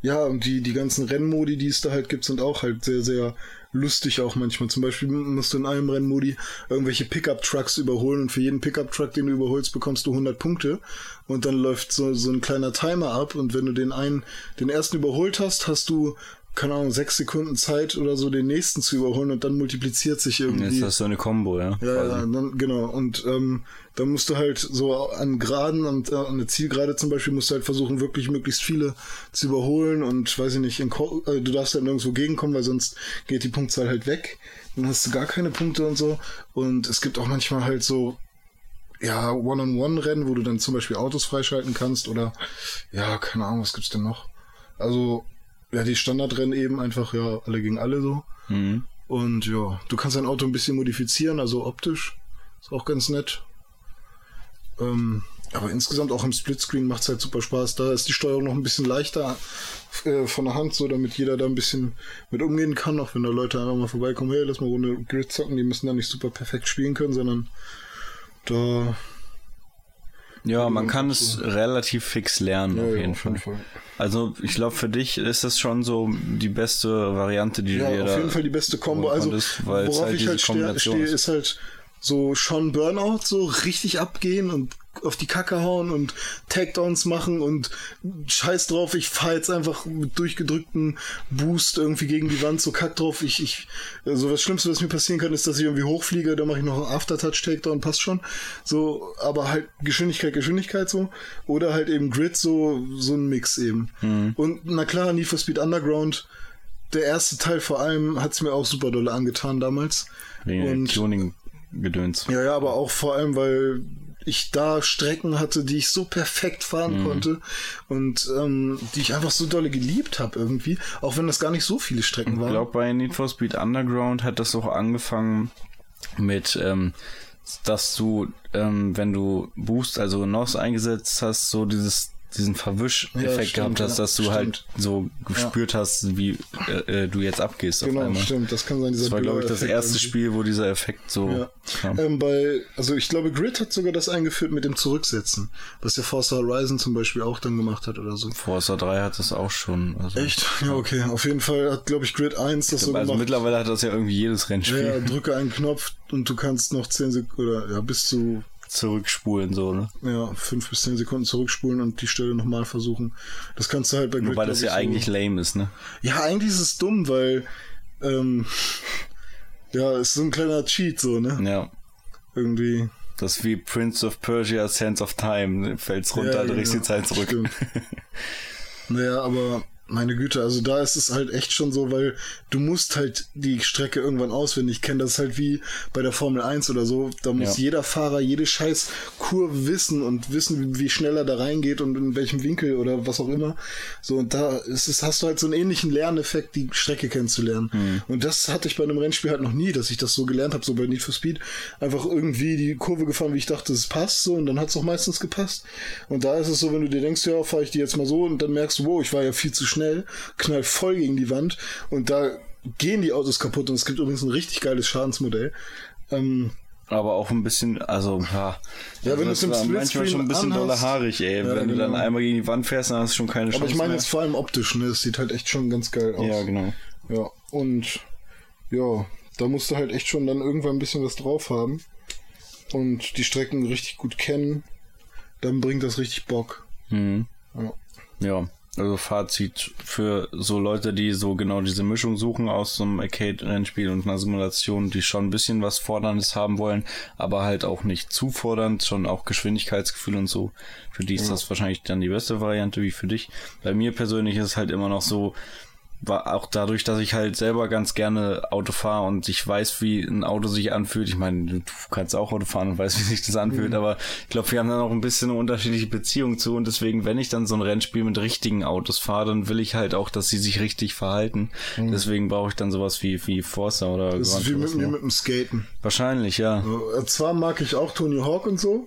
ja, und die, die ganzen Rennmodi, die es da halt gibt, sind auch halt sehr, sehr lustig auch manchmal. Zum Beispiel musst du in einem Rennmodi irgendwelche Pickup-Trucks überholen und für jeden Pickup-Truck, den du überholst, bekommst du 100 Punkte und dann läuft so, so ein kleiner Timer ab und wenn du den einen, den ersten überholt hast, hast du keine Ahnung, sechs Sekunden Zeit oder so, den nächsten zu überholen und dann multipliziert sich irgendwie. Jetzt ist das so eine Combo, ja. Ja, ja, dann, genau. Und ähm, dann musst du halt so an Geraden, an, äh, an der Zielgerade zum Beispiel, musst du halt versuchen, wirklich möglichst viele zu überholen und weiß ich nicht, äh, du darfst halt nirgendwo gegenkommen, weil sonst geht die Punktzahl halt weg. Dann hast du gar keine Punkte und so. Und es gibt auch manchmal halt so, ja, One-on-One-Rennen, wo du dann zum Beispiel Autos freischalten kannst oder, ja, keine Ahnung, was gibt's denn noch? Also, ja, die Standardrennen eben einfach, ja, alle gegen alle so. Mhm. Und ja, du kannst dein Auto ein bisschen modifizieren, also optisch. Ist auch ganz nett. Ähm, aber insgesamt auch im Splitscreen macht es halt super Spaß. Da ist die Steuerung noch ein bisschen leichter äh, von der Hand, so damit jeder da ein bisschen mit umgehen kann, auch wenn da Leute einfach mal vorbeikommen, hey, lass mal Runde Grid zocken, die müssen da nicht super perfekt spielen können, sondern da Ja, man kann es relativ fix lernen, Ja, auf ja, jeden auf Fall. jeden Fall. Also, ich glaube, für dich ist das schon so die beste Variante, die Ja, du dir auf jeden Fall die beste Combo. holen Also, konntest, worauf halt ich halt stehe, ist halt so schon Burnout, so richtig abgehen und auf die Kacke hauen und Takedowns machen und scheiß drauf, ich fahr jetzt einfach mit durchgedrückten Boost irgendwie gegen die Wand, so kack drauf. Ich, ich, also das Schlimmste, was mir passieren kann, ist, dass ich irgendwie hochfliege, da mache ich noch einen Aftertouch-Takedown, passt schon. So, aber halt Geschwindigkeit, Geschwindigkeit so. Oder halt eben Grid, so, so ein Mix eben. Mhm. Und na klar, Need for Speed Underground, der erste Teil vor allem hat's mir auch super dolle angetan damals. Wegen Und Tuning-Gedöns. ja, ja, aber auch vor allem, weil ich da Strecken hatte, die ich so perfekt fahren konnte und ähm, die ich einfach so dolle geliebt habe irgendwie, auch wenn das gar nicht so viele Strecken Ich waren. glaube, bei Need for Speed Underground hat das auch angefangen mit, ähm, dass du, ähm, wenn du Boost, also NOS eingesetzt hast, so dieses diesen Verwisch-Effekt stimmt, gehabt hast, ja, dass du stimmt. halt so gespürt hast, wie äh, äh, du jetzt abgehst auf genau, stimmt, das kann sein, dieser Das war, glaube ich, das erste irgendwie. Spiel, wo dieser Effekt so Ja. kam. Ähm, bei, also ich glaube, Grid hat sogar das eingeführt mit dem Zurücksetzen, was der Forza Horizon zum Beispiel auch dann gemacht hat oder so. Forza 3 hat das auch schon. Also, Echt? Ja, okay. Auf jeden Fall hat, glaube ich, Grid 1 das so also gemacht. mittlerweile hat das ja irgendwie jedes Rennspiel Ja, drücke einen Knopf und du kannst noch 10 Sekunden oder ja, bis zu zurückspulen, so, ne? ja, 5 bis 10 Sekunden zurückspulen und die Stelle nochmal versuchen. Das kannst du halt bei Grid. Wobei das ja so- eigentlich lame ist, ne? Ja, eigentlich ist es dumm, weil ähm, ja, es ist so ein kleiner Cheat so, ne? Ja. Irgendwie. Das ist wie Prince of Persia, Sense of Time. Fällt's runter, Ja, drehst genau. die Zeit zurück. Stimmt. Naja, aber meine Güte, also da ist es halt echt schon so, weil du musst halt die Strecke irgendwann auswendig kennen. Das ist halt wie bei der Formel 1 oder so. Da muss Ja. jeder Fahrer jede scheiß Kurve wissen und wissen, wie, wie schnell er da reingeht und in welchem Winkel oder was auch immer. So, und da ist es, hast du halt so einen ähnlichen Lerneffekt, die Strecke kennenzulernen. Mhm. Und das hatte ich bei einem Rennspiel halt noch nie, dass ich das so gelernt habe, so bei Need for Speed. Einfach irgendwie die Kurve gefahren, wie ich dachte, es passt so und dann hat es auch meistens gepasst. Und da ist es so, wenn du dir denkst, ja, fahre ich die jetzt mal so und dann merkst du, wow, ich war ja viel zu schnell, knall voll gegen die Wand und da gehen die Autos kaputt und es gibt übrigens ein richtig geiles Schadensmodell. Ähm, Aber auch ein bisschen, also, ja. Ja, wenn also du es das im manchmal schon ein bisschen doller haarig, ey. Ja, wenn du dann genau. einmal gegen die Wand fährst, dann hast du schon keine Chance aber ich meine jetzt vor allem optisch, ne? Es sieht halt echt schon ganz geil aus. Ja, genau. Ja, und ja, da musst du halt echt schon dann irgendwann ein bisschen was drauf haben und die Strecken richtig gut kennen. Dann bringt das richtig Bock. Mhm. Ja. Ja, also Fazit für so Leute, die so genau diese Mischung suchen aus so einem Arcade-Rennspiel und einer Simulation, die schon ein bisschen was Forderndes haben wollen, aber halt auch nicht zu fordernd, schon auch Geschwindigkeitsgefühl und so. Für die ist das wahrscheinlich dann die beste Variante, wie für dich. Bei mir persönlich ist es halt immer noch so, war auch dadurch, dass ich halt selber ganz gerne Auto fahre und ich weiß, wie ein Auto sich anfühlt. Ich meine, du kannst auch Auto fahren und weißt, wie sich das anfühlt, aber ich glaube, wir haben dann auch ein bisschen eine unterschiedliche Beziehung zu und deswegen, wenn ich dann so ein Rennspiel mit richtigen Autos fahre, dann will ich halt auch, dass sie sich richtig verhalten. Deswegen brauche ich dann sowas wie, wie Forza oder Das Gran ist wie mit mir mit dem Skaten. Wahrscheinlich, ja. Äh, Zwar mag ich auch Tony Hawk und so,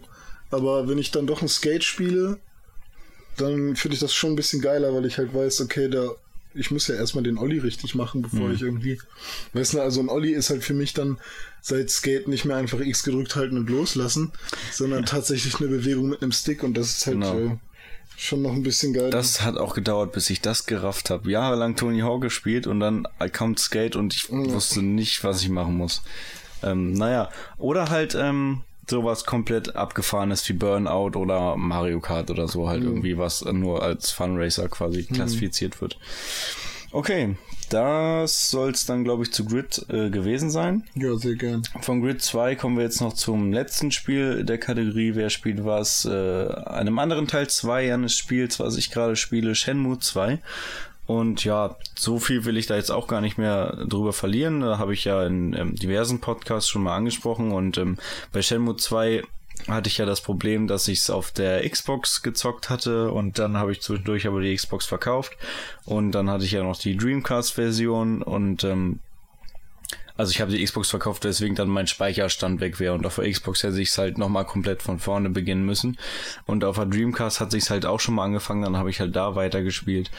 aber wenn ich dann doch ein Skate spiele, dann finde ich das schon ein bisschen geiler, weil ich halt weiß, okay, da ich muss ja erstmal den Olli richtig machen, bevor Mhm. ich irgendwie. Weißt du, also ein Olli ist halt für mich dann seit Skate nicht mehr einfach X gedrückt halten und loslassen, sondern tatsächlich eine Bewegung mit einem Stick und das ist halt Genau. äh, schon noch ein bisschen geil. Das hat auch gedauert, bis ich das gerafft habe. Jahrelang Tony Hawk gespielt und dann kommt Skate und ich wusste nicht, was ich machen muss. Ähm, naja, oder halt ähm, sowas komplett abgefahrenes wie Burnout oder Mario Kart oder so, halt irgendwie was nur als Funracer quasi klassifiziert wird. Okay, das soll es dann, glaube ich, zu Grid äh, gewesen sein. ja, sehr gern. Von Grid 2 kommen wir jetzt noch zum letzten Spiel der Kategorie Wer spielt was? Äh, einem anderen Teil 2 eines Spiels, was ich gerade spiele, Shenmue 2. Und ja, so viel will ich da jetzt auch gar nicht mehr drüber verlieren. Da habe ich ja in ähm, diversen Podcasts schon mal angesprochen. Und ähm, bei Shenmue 2 hatte ich ja das Problem, dass ich es auf der Xbox gezockt hatte und dann habe ich zwischendurch aber die Xbox verkauft und dann hatte ich ja noch die Dreamcast-Version und ähm, Also ich habe die Xbox verkauft, weswegen dann mein Speicherstand weg wäre und auf der Xbox hätte ich es halt nochmal komplett von vorne beginnen müssen. Und auf der Dreamcast hat sich halt auch schon mal angefangen, dann habe ich halt da weitergespielt.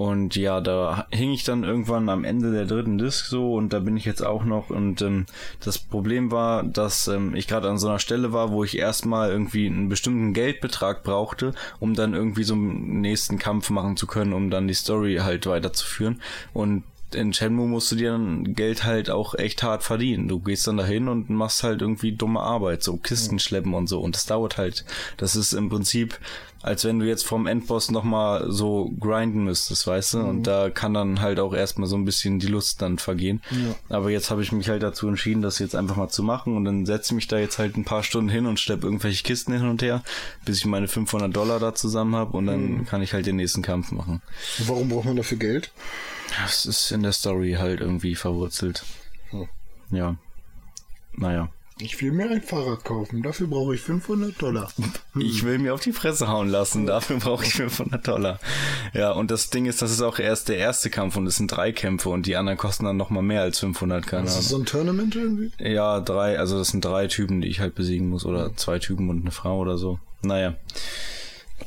Und ja, da hing ich dann irgendwann am Ende der dritten Disc so und da bin ich jetzt auch noch. Und ähm, das Problem war, dass ähm, ich gerade an so einer Stelle war, wo ich erstmal irgendwie einen bestimmten Geldbetrag brauchte, um dann irgendwie so einen nächsten Kampf machen zu können, um dann die Story halt weiterzuführen. Und in Shenmue musst du dir dann Geld halt auch echt hart verdienen. Du gehst dann dahin und machst halt irgendwie dumme Arbeit, so Kisten schleppen und so. Und das dauert halt. Das ist im Prinzip, als wenn du jetzt vom Endboss nochmal so grinden müsstest, weißt du? Und da kann dann halt auch erstmal so ein bisschen die Lust dann vergehen. Aber jetzt habe ich mich halt dazu entschieden, das jetzt einfach mal zu machen. Und dann setze ich mich da jetzt halt ein paar Stunden hin und schleppe irgendwelche Kisten hin und her, bis ich meine 500 Dollar da zusammen habe. Und dann kann ich halt den nächsten Kampf machen. Warum braucht man dafür Geld? Das ist in der Story halt irgendwie verwurzelt. Hm. Ja. Naja. Ich will mir ein Fahrrad kaufen. Dafür brauche ich 500 Dollar. Ich will mir auf die Fresse hauen lassen. Dafür brauche ich 500 Dollar. Ja, und das Ding ist, das ist auch erst der erste Kampf und es sind drei Kämpfe und die anderen kosten dann nochmal mehr als 500, keine Das ist Ahnung. so ein Tournament irgendwie? Ja, drei, also das sind drei Typen, die ich halt besiegen muss oder zwei Typen und eine Frau oder so. Naja.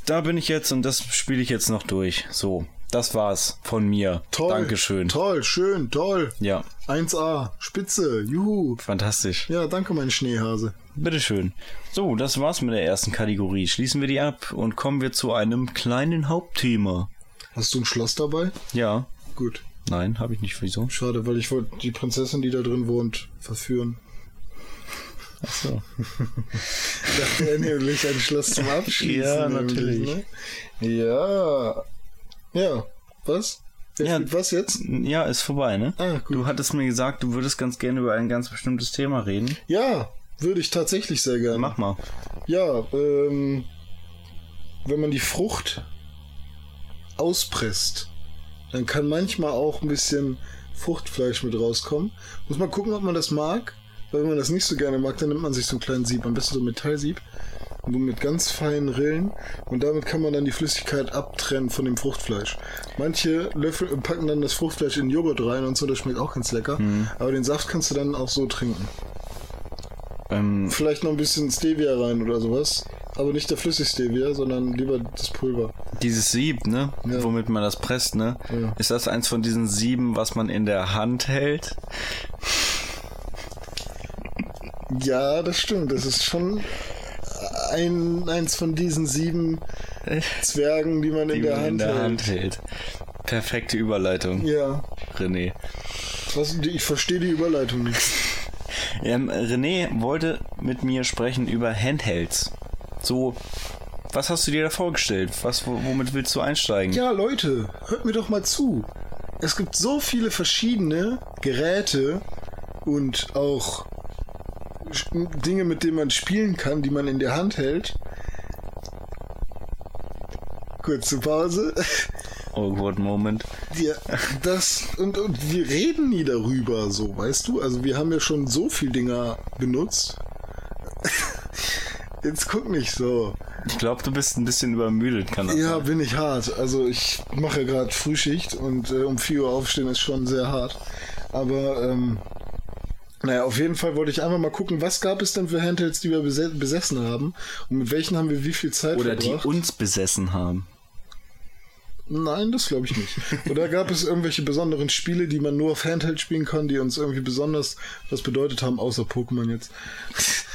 Da bin ich jetzt und das spiele ich jetzt noch durch. So, das war's von mir. Toll. Dankeschön. Toll, schön, toll. Ja, 1A, Spitze, juhu. fantastisch. Ja, danke, mein Schneehase. Bitteschön. So, das war's mit der ersten Kategorie. Schließen wir die ab und kommen wir zu einem kleinen Hauptthema. Hast du ein Schloss dabei? Ja. Gut. Nein, habe ich nicht. Wieso? Schade, weil ich wollte die Prinzessin, die da drin wohnt, verführen. Ach so. Dachte er nämlich ein Schloss zum Abschließen. Ja, natürlich. Ne? Ja. Ja. Was? Jetzt Ja. was jetzt? Ja, ist vorbei, ne? Ah, gut. Du hattest mir gesagt, du würdest ganz gerne über ein ganz bestimmtes Thema reden. Ja, würde ich tatsächlich sehr gerne. Mach mal. Ja, ähm, wenn man die Frucht auspresst, dann kann manchmal auch ein bisschen Fruchtfleisch mit rauskommen. Muss man gucken, ob man das mag. Weil wenn man das nicht so gerne mag, dann nimmt man sich so einen kleinen Sieb, am besten so ein Metallsieb, und mit ganz feinen Rillen und damit kann man dann die Flüssigkeit abtrennen von dem Fruchtfleisch. Manche Löffel packen dann das Fruchtfleisch in Joghurt rein und so, das schmeckt auch ganz lecker. Aber den Saft kannst du dann auch so trinken. Ähm, Vielleicht noch ein bisschen Stevia rein oder sowas. Aber nicht der Flüssig-Stevia, sondern lieber das Pulver. dieses Sieb, ne? Ja. Womit man das presst, ne? Ja. Ist das eins von diesen Sieben, was man in der Hand hält? Ja, das stimmt. Das ist schon ein, eins von diesen sieben Zwergen, die man in Die der, man Hand, in der hält. Hand hält. Perfekte Überleitung, Ja. René. Was, ich verstehe die Überleitung nicht. Ähm, René wollte mit mir sprechen über Handhelds. So, was hast du dir da vorgestellt? Was, wo- womit willst du einsteigen? Ja, Leute, hört mir doch mal zu. Es gibt so viele verschiedene Geräte und auch Dinge, mit denen man spielen kann, die man in der Hand hält. Kurze Pause. Awkward Moment. Ja, das und, und wir reden nie darüber, so, weißt du? Also wir haben ja schon so viel Dinger benutzt. Jetzt guck nicht so. Ich glaube, du bist ein bisschen übermüdet, kann das Ja, sein? bin ich hart. Also ich mache ja gerade Frühschicht und äh, um 4 Uhr aufstehen ist schon sehr hart. Aber ähm, naja, auf jeden Fall wollte ich einfach mal gucken, was gab es denn für Handhelds, die wir bese besessen haben und mit welchen haben wir wie viel Zeit Oder die verbracht. uns besessen haben. Nein, das glaube ich nicht. Oder gab es irgendwelche besonderen Spiele, die man nur auf Handheld spielen kann, die uns irgendwie besonders was bedeutet haben, außer Pokémon jetzt?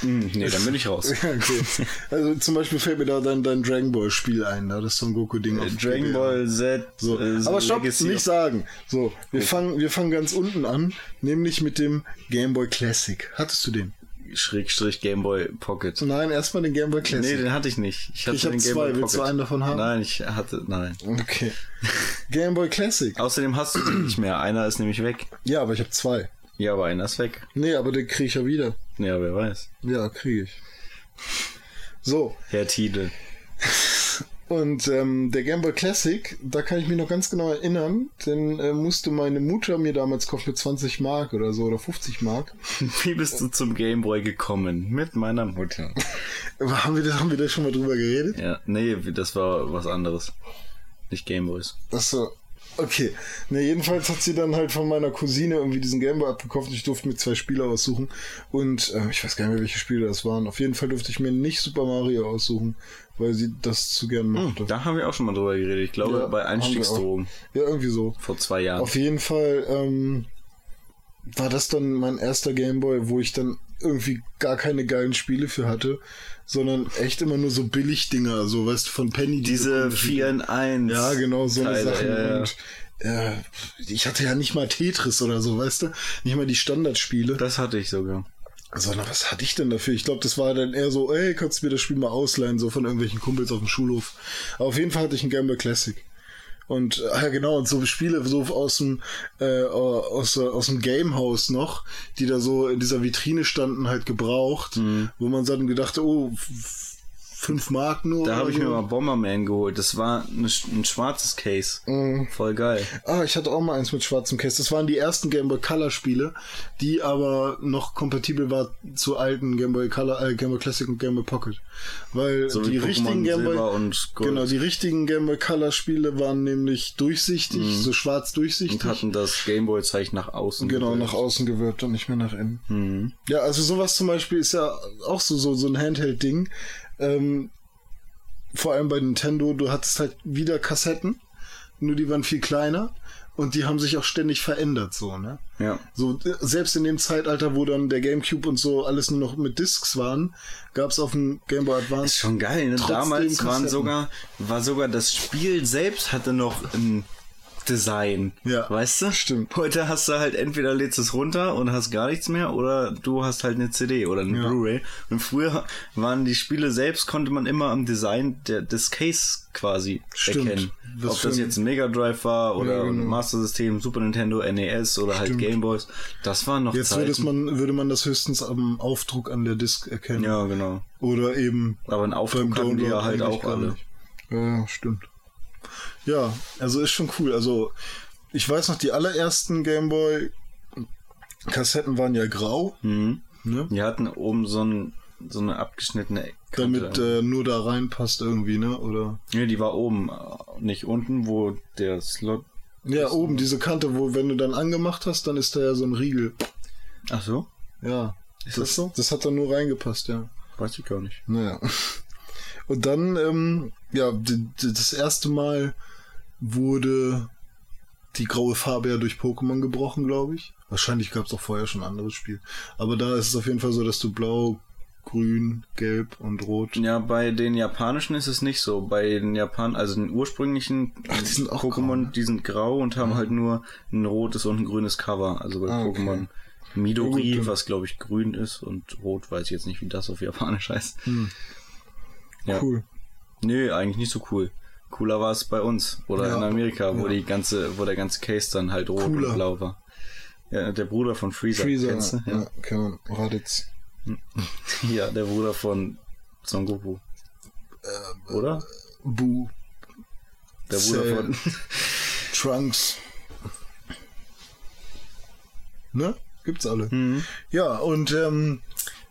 Hm, nee, dann bin ich raus. Ja, okay. Also zum Beispiel fällt mir da dein, dein Dragon Ball Spiel ein, da das Son Goku Ding auf Dragon. Ball Z. So. äh, Aber stopp, Legacy nicht sagen. So, wir fangen, wir fangen ganz unten an, nämlich mit dem Game Boy Classic. Hattest du den? Schrägstrich Game Boy Pocket. Nein, erstmal den Game Boy Nee, Classic. den hatte ich nicht. Ich, hatte Ich den Game zwei. Boy Willst du Pocket. einen davon haben? Nein, ich hatte, nein. okay. Game Boy Classic. Außerdem hast du den nicht mehr. Einer ist nämlich weg. Ja, aber ich habe zwei. Ja, aber einer ist weg. Nee, aber den kriege ich ja wieder. Ja, wer weiß. Ja, kriege ich. So, Herr Tiede. und ähm, der Game Boy Classic, da kann ich mich noch ganz genau erinnern, denn äh, musste meine Mutter mir damals kaufen für 20 Mark oder so oder 50 Mark. Wie bist du zum Game Boy gekommen? Mit meiner Mutter. Haben wir da, haben wir da schon mal drüber geredet? Ja, nee, das war was anderes. Nicht Game Boys. Achso. Okay. Ne, jedenfalls hat sie dann halt von meiner Cousine irgendwie diesen Gameboy abgekauft und ich durfte mir zwei Spiele aussuchen. Und äh, ich weiß gar nicht mehr, welche Spiele das waren. Auf jeden Fall durfte ich mir nicht Super Mario aussuchen, weil sie das zu gern mochte. Da haben wir auch schon mal drüber geredet. Ich glaube, Ja, bei Einstiegsdrogen Ja, irgendwie so. vor zwei Jahren. Auf jeden Fall ähm, war das dann mein erster Gameboy, wo ich dann irgendwie gar keine geilen Spiele für hatte, sondern echt immer nur so Billigdinger, so weißt du, von Penny. Diese komische- 4 in 1. Ja, genau, so eine Teile, Sachen. ja, ja. Und äh, ich hatte ja nicht mal Tetris oder so, weißt du? Nicht mal die Standardspiele. Das hatte ich sogar. Sondern was hatte ich denn dafür? Ich glaube, das war dann eher so, ey, kannst du mir das Spiel mal ausleihen, so von irgendwelchen Kumpels auf dem Schulhof. Aber auf jeden Fall hatte ich einen Game Boy Classic. Und äh, ja genau, und so Spiele so aus dem äh, aus, aus dem Gamehouse noch, die da so in dieser Vitrine standen, halt gebraucht, Mhm. wo man dann gedacht, oh, fünf Mark nur. Da habe ich mir mal Bomberman geholt. Das war eine, ein schwarzes Case. Mhm. Voll geil. Ah, ich hatte auch mal eins mit schwarzem Case. Das waren die ersten Game Boy Color Spiele, die aber noch kompatibel war zu alten Game Boy Color, äh, Game Boy Classic und Game Boy Pocket. Weil So die richtigen Game Boy, genau, die richtigen Game Boy Color Spiele waren nämlich durchsichtig, so schwarz durchsichtig. Und hatten das Gameboy-Zeichen nach außen. Genau, gewölbt. nach außen gewölbt und nicht mehr nach innen. Mhm. Ja, also sowas zum Beispiel ist ja auch so, so, so ein Handheld-Ding. Ähm, vor allem bei Nintendo, du hattest halt wieder Kassetten, nur die waren viel kleiner und die haben sich auch ständig verändert, so, ne? Ja. So, äh, selbst in dem Zeitalter, wo dann der Gamecube und so alles nur noch mit Discs waren, gab es auf dem Game Boy Advance. Ist schon geil, ne? Damals waren sogar, war sogar das Spiel selbst hatte noch ein Design. Ja, Weißt du? stimmt. Heute hast du halt entweder lädst es runter und hast gar nichts mehr oder du hast halt eine CD oder eine Ja. Blu-ray. Und früher waren die Spiele selbst, konnte man immer am Design der, des Case quasi Stimmt. erkennen. Was Ob das für ein- jetzt ein Mega Drive war oder Ja, genau. ein Master System, Super Nintendo, NES oder halt Stimmt. Gameboys. Das waren noch Jetzt Zeiten. würde man, würde man das höchstens am Aufdruck an der Disc erkennen. ja, genau. Oder eben Aber einen beim Aufdruck hatten die ja halt auch alle. nicht. Ja, stimmt. Ja, also ist schon cool. Also ich weiß noch, die allerersten Gameboy Kassetten waren ja grau, Mhm. ne? Die hatten oben so, ein, so eine abgeschnittene Kante. damit äh, nur da reinpasst irgendwie, ne? Oder nee, die war oben, äh, nicht unten, wo der Slot. ja, oben diese Kante, wo wenn du dann angemacht hast, dann ist da ja so ein Riegel. Ach so? Ja. Ist das so? Das hat dann nur reingepasst, ja. Weiß ich gar nicht. Naja. Und dann, ähm, ja, das erste Mal wurde die graue Farbe ja durch Pokémon gebrochen, glaube ich. Wahrscheinlich gab es auch vorher schon ein anderes Spiel. Aber da ist es auf jeden Fall so, dass du blau, grün, gelb und rot. Ja, bei den japanischen ist es nicht so. Bei den Japan, also den ursprünglichen Ach, die sind auch Pokémon, grau, ne? die sind grau und haben halt nur ein rotes und ein grünes Cover. Also bei Ah, okay. Pokémon Ja, Midori, gut, was glaube ich grün ist und rot, weiß ich jetzt nicht, wie das auf Japanisch heißt. Hm. Ja. Cool. Nö, eigentlich nicht so cool. Cooler war es bei uns oder Ja, in Amerika, wo ja. die ganze, wo der ganze Case dann halt rot Cooler. und blau war. Ja, der Bruder von Freezer. Freezer, kennst du? ja, kann man. Raditz. ja, der Bruder von Son Goku. Äh, Oder? Boo. Der Bruder Cell. von. Trunks. Ne? Gibt's alle. Mhm. Ja, und ähm,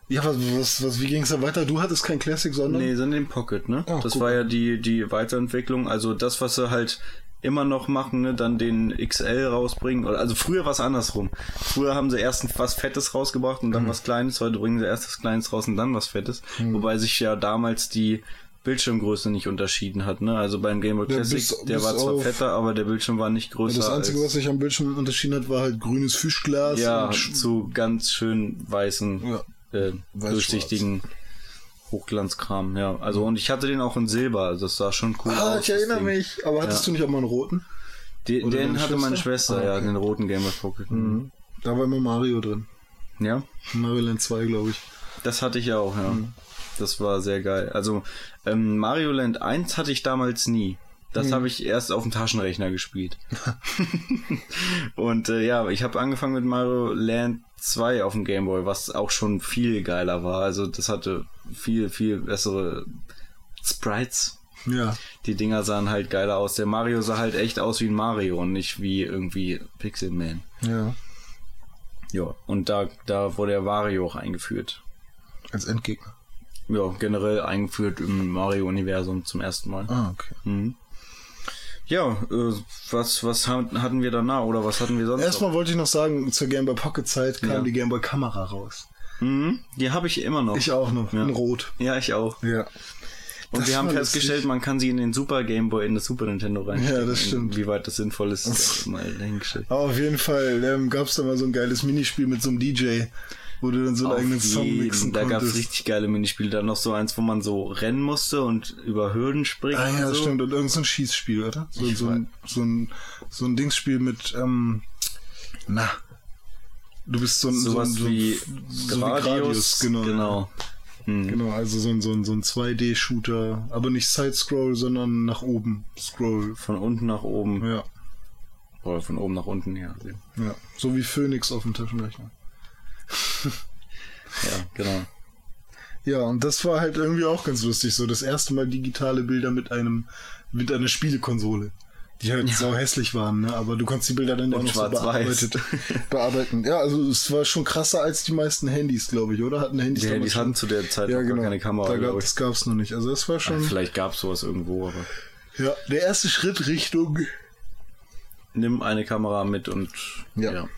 ja, was, was, was, wie ging's da weiter? Du hattest kein Classic, sondern Nee, sind den Pocket, ne? Ah, das guck war ja die, die Weiterentwicklung. Also das, was sie halt immer noch machen, ne, dann den XL rausbringen. Also früher war es andersrum. Früher haben sie erst was Fettes rausgebracht und dann Mhm. was Kleines. Heute bringen sie erst das Kleines raus und dann was Fettes. Wobei sich ja damals die Bildschirmgröße nicht unterschieden hat. Ne? Also beim Game Boy Ja, Classic, bis- der bis war zwar fetter, aber der Bildschirm war nicht größer. das Einzige, was sich am Bildschirm unterschieden hat, war halt grünes Fischglas. ja, zu ganz schön weißen, Ja. Äh, durchsichtigen Hochglanzkram, ja. Also und ich hatte den auch in Silber, also das sah schon cool aus. Ah, ich erinnere mich. Aber hattest Ja. du nicht auch mal einen roten? Den deine hatte meine Schwester? Schwester, Ah, ja, okay. den roten Game Boy Pocket. Mhm. Da war immer Mario drin. Ja, Mario Land 2, glaube ich. das hatte ich auch, ja. Mhm. Das war sehr geil. Also ähm, Mario Land 1 hatte ich damals nie. Das Mhm. habe ich erst auf dem Taschenrechner gespielt. und äh, ja, ich habe angefangen mit Mario Land 2 auf dem Game Boy, was auch schon viel geiler war. Also das hatte viel, viel bessere Sprites. Ja. Die Dinger sahen halt geiler aus. Der Mario sah halt echt aus wie ein Mario und nicht wie irgendwie Pixelman. Ja. Ja, und da, da wurde der Wario auch eingeführt. Als Endgegner. Ja, generell eingeführt im Mario-Universum zum ersten Mal. Ah, okay. Mhm. Ja, äh, was, was hatten wir danach oder was hatten wir sonst? Erstmal wollte ich noch sagen, zur Game Boy Pocket Zeit kam Ja. die Game Boy Kamera raus. Mhm, die habe ich immer noch. Ich auch noch, Ja. in Rot. Ja, ich auch. Ja. Und Das wir haben festgestellt, man kann sie in den Super Game Boy, in das Super Nintendo reinstecken. Ja, das stimmt. Wie weit das sinnvoll ist, ist mal dahingestellt. Aber auf jeden Fall ähm, gab es da mal so ein geiles Minispiel mit so einem DJ, wo du dann so einen Auf eigenen Song jeden. mixen Da gab es konntest. richtig geile Minispiele. Dann noch so eins, wo man so rennen musste und über Hürden springen. Ah ja, und so. stimmt. Und irgend so ein Schießspiel, oder? So, so, ein, so, ein, so ein Dingsspiel mit, ähm, na, du bist so ein, Sowas so ein, so, wie so Gradius. genau. genau. Hm. Genau, also so ein, so ein, so ein 2D-Shooter, aber nicht Side-Scroll, sondern nach oben Scroll. Von unten nach oben. Ja, Oder von oben nach unten, ja. ja. So wie Phoenix auf dem Taschenrechner. Ja, genau. Ja, und das war halt irgendwie auch ganz lustig, so das erste Mal digitale Bilder mit einem, mit einer Spielekonsole. Die halt sau hässlich waren, ne? Aber du konntest die Bilder dann auch noch so bearbeitet, bearbeiten. Ja, also es war schon krasser als die meisten Handys, glaube ich, oder? Hatten Handys Die Handys hatten zu der Zeit ja, genau. gar keine Kamera, da gab, das gab's noch nicht. Also es war schon, Vielleicht gab es sowas irgendwo, aber ja, der erste Schritt Richtung. nimm eine Kamera mit und Ja. ja.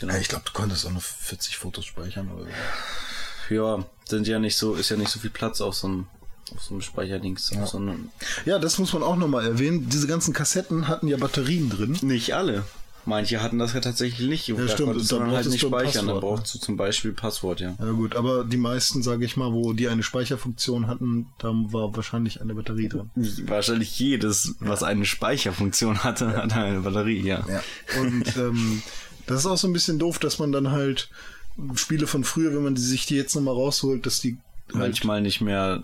Genau. Ja, ich glaube, du konntest auch noch 40 Fotos speichern oder so. Ja, sind ja nicht so, ist ja nicht so viel Platz auf so einem, auf so einem Speicherdings, sondern Ja, das muss man auch nochmal erwähnen. Diese ganzen Kassetten hatten ja Batterien drin. nicht alle. Manche hatten das ja tatsächlich nicht. Ja, da stimmt, da dann halt nicht du speichern. Passwort, ne? brauchst du zum Beispiel Passwort, ja. Ja gut, aber die meisten, sage ich mal, wo die eine Speicherfunktion hatten, da war wahrscheinlich eine Batterie drin. Wahrscheinlich jedes, was eine Speicherfunktion hatte, hatte eine Batterie, ja. Ja. Und ähm, das ist auch so ein bisschen doof, dass man dann halt Spiele von früher, wenn man die, sich die jetzt nochmal rausholt, dass die halt, Manchmal nicht mehr,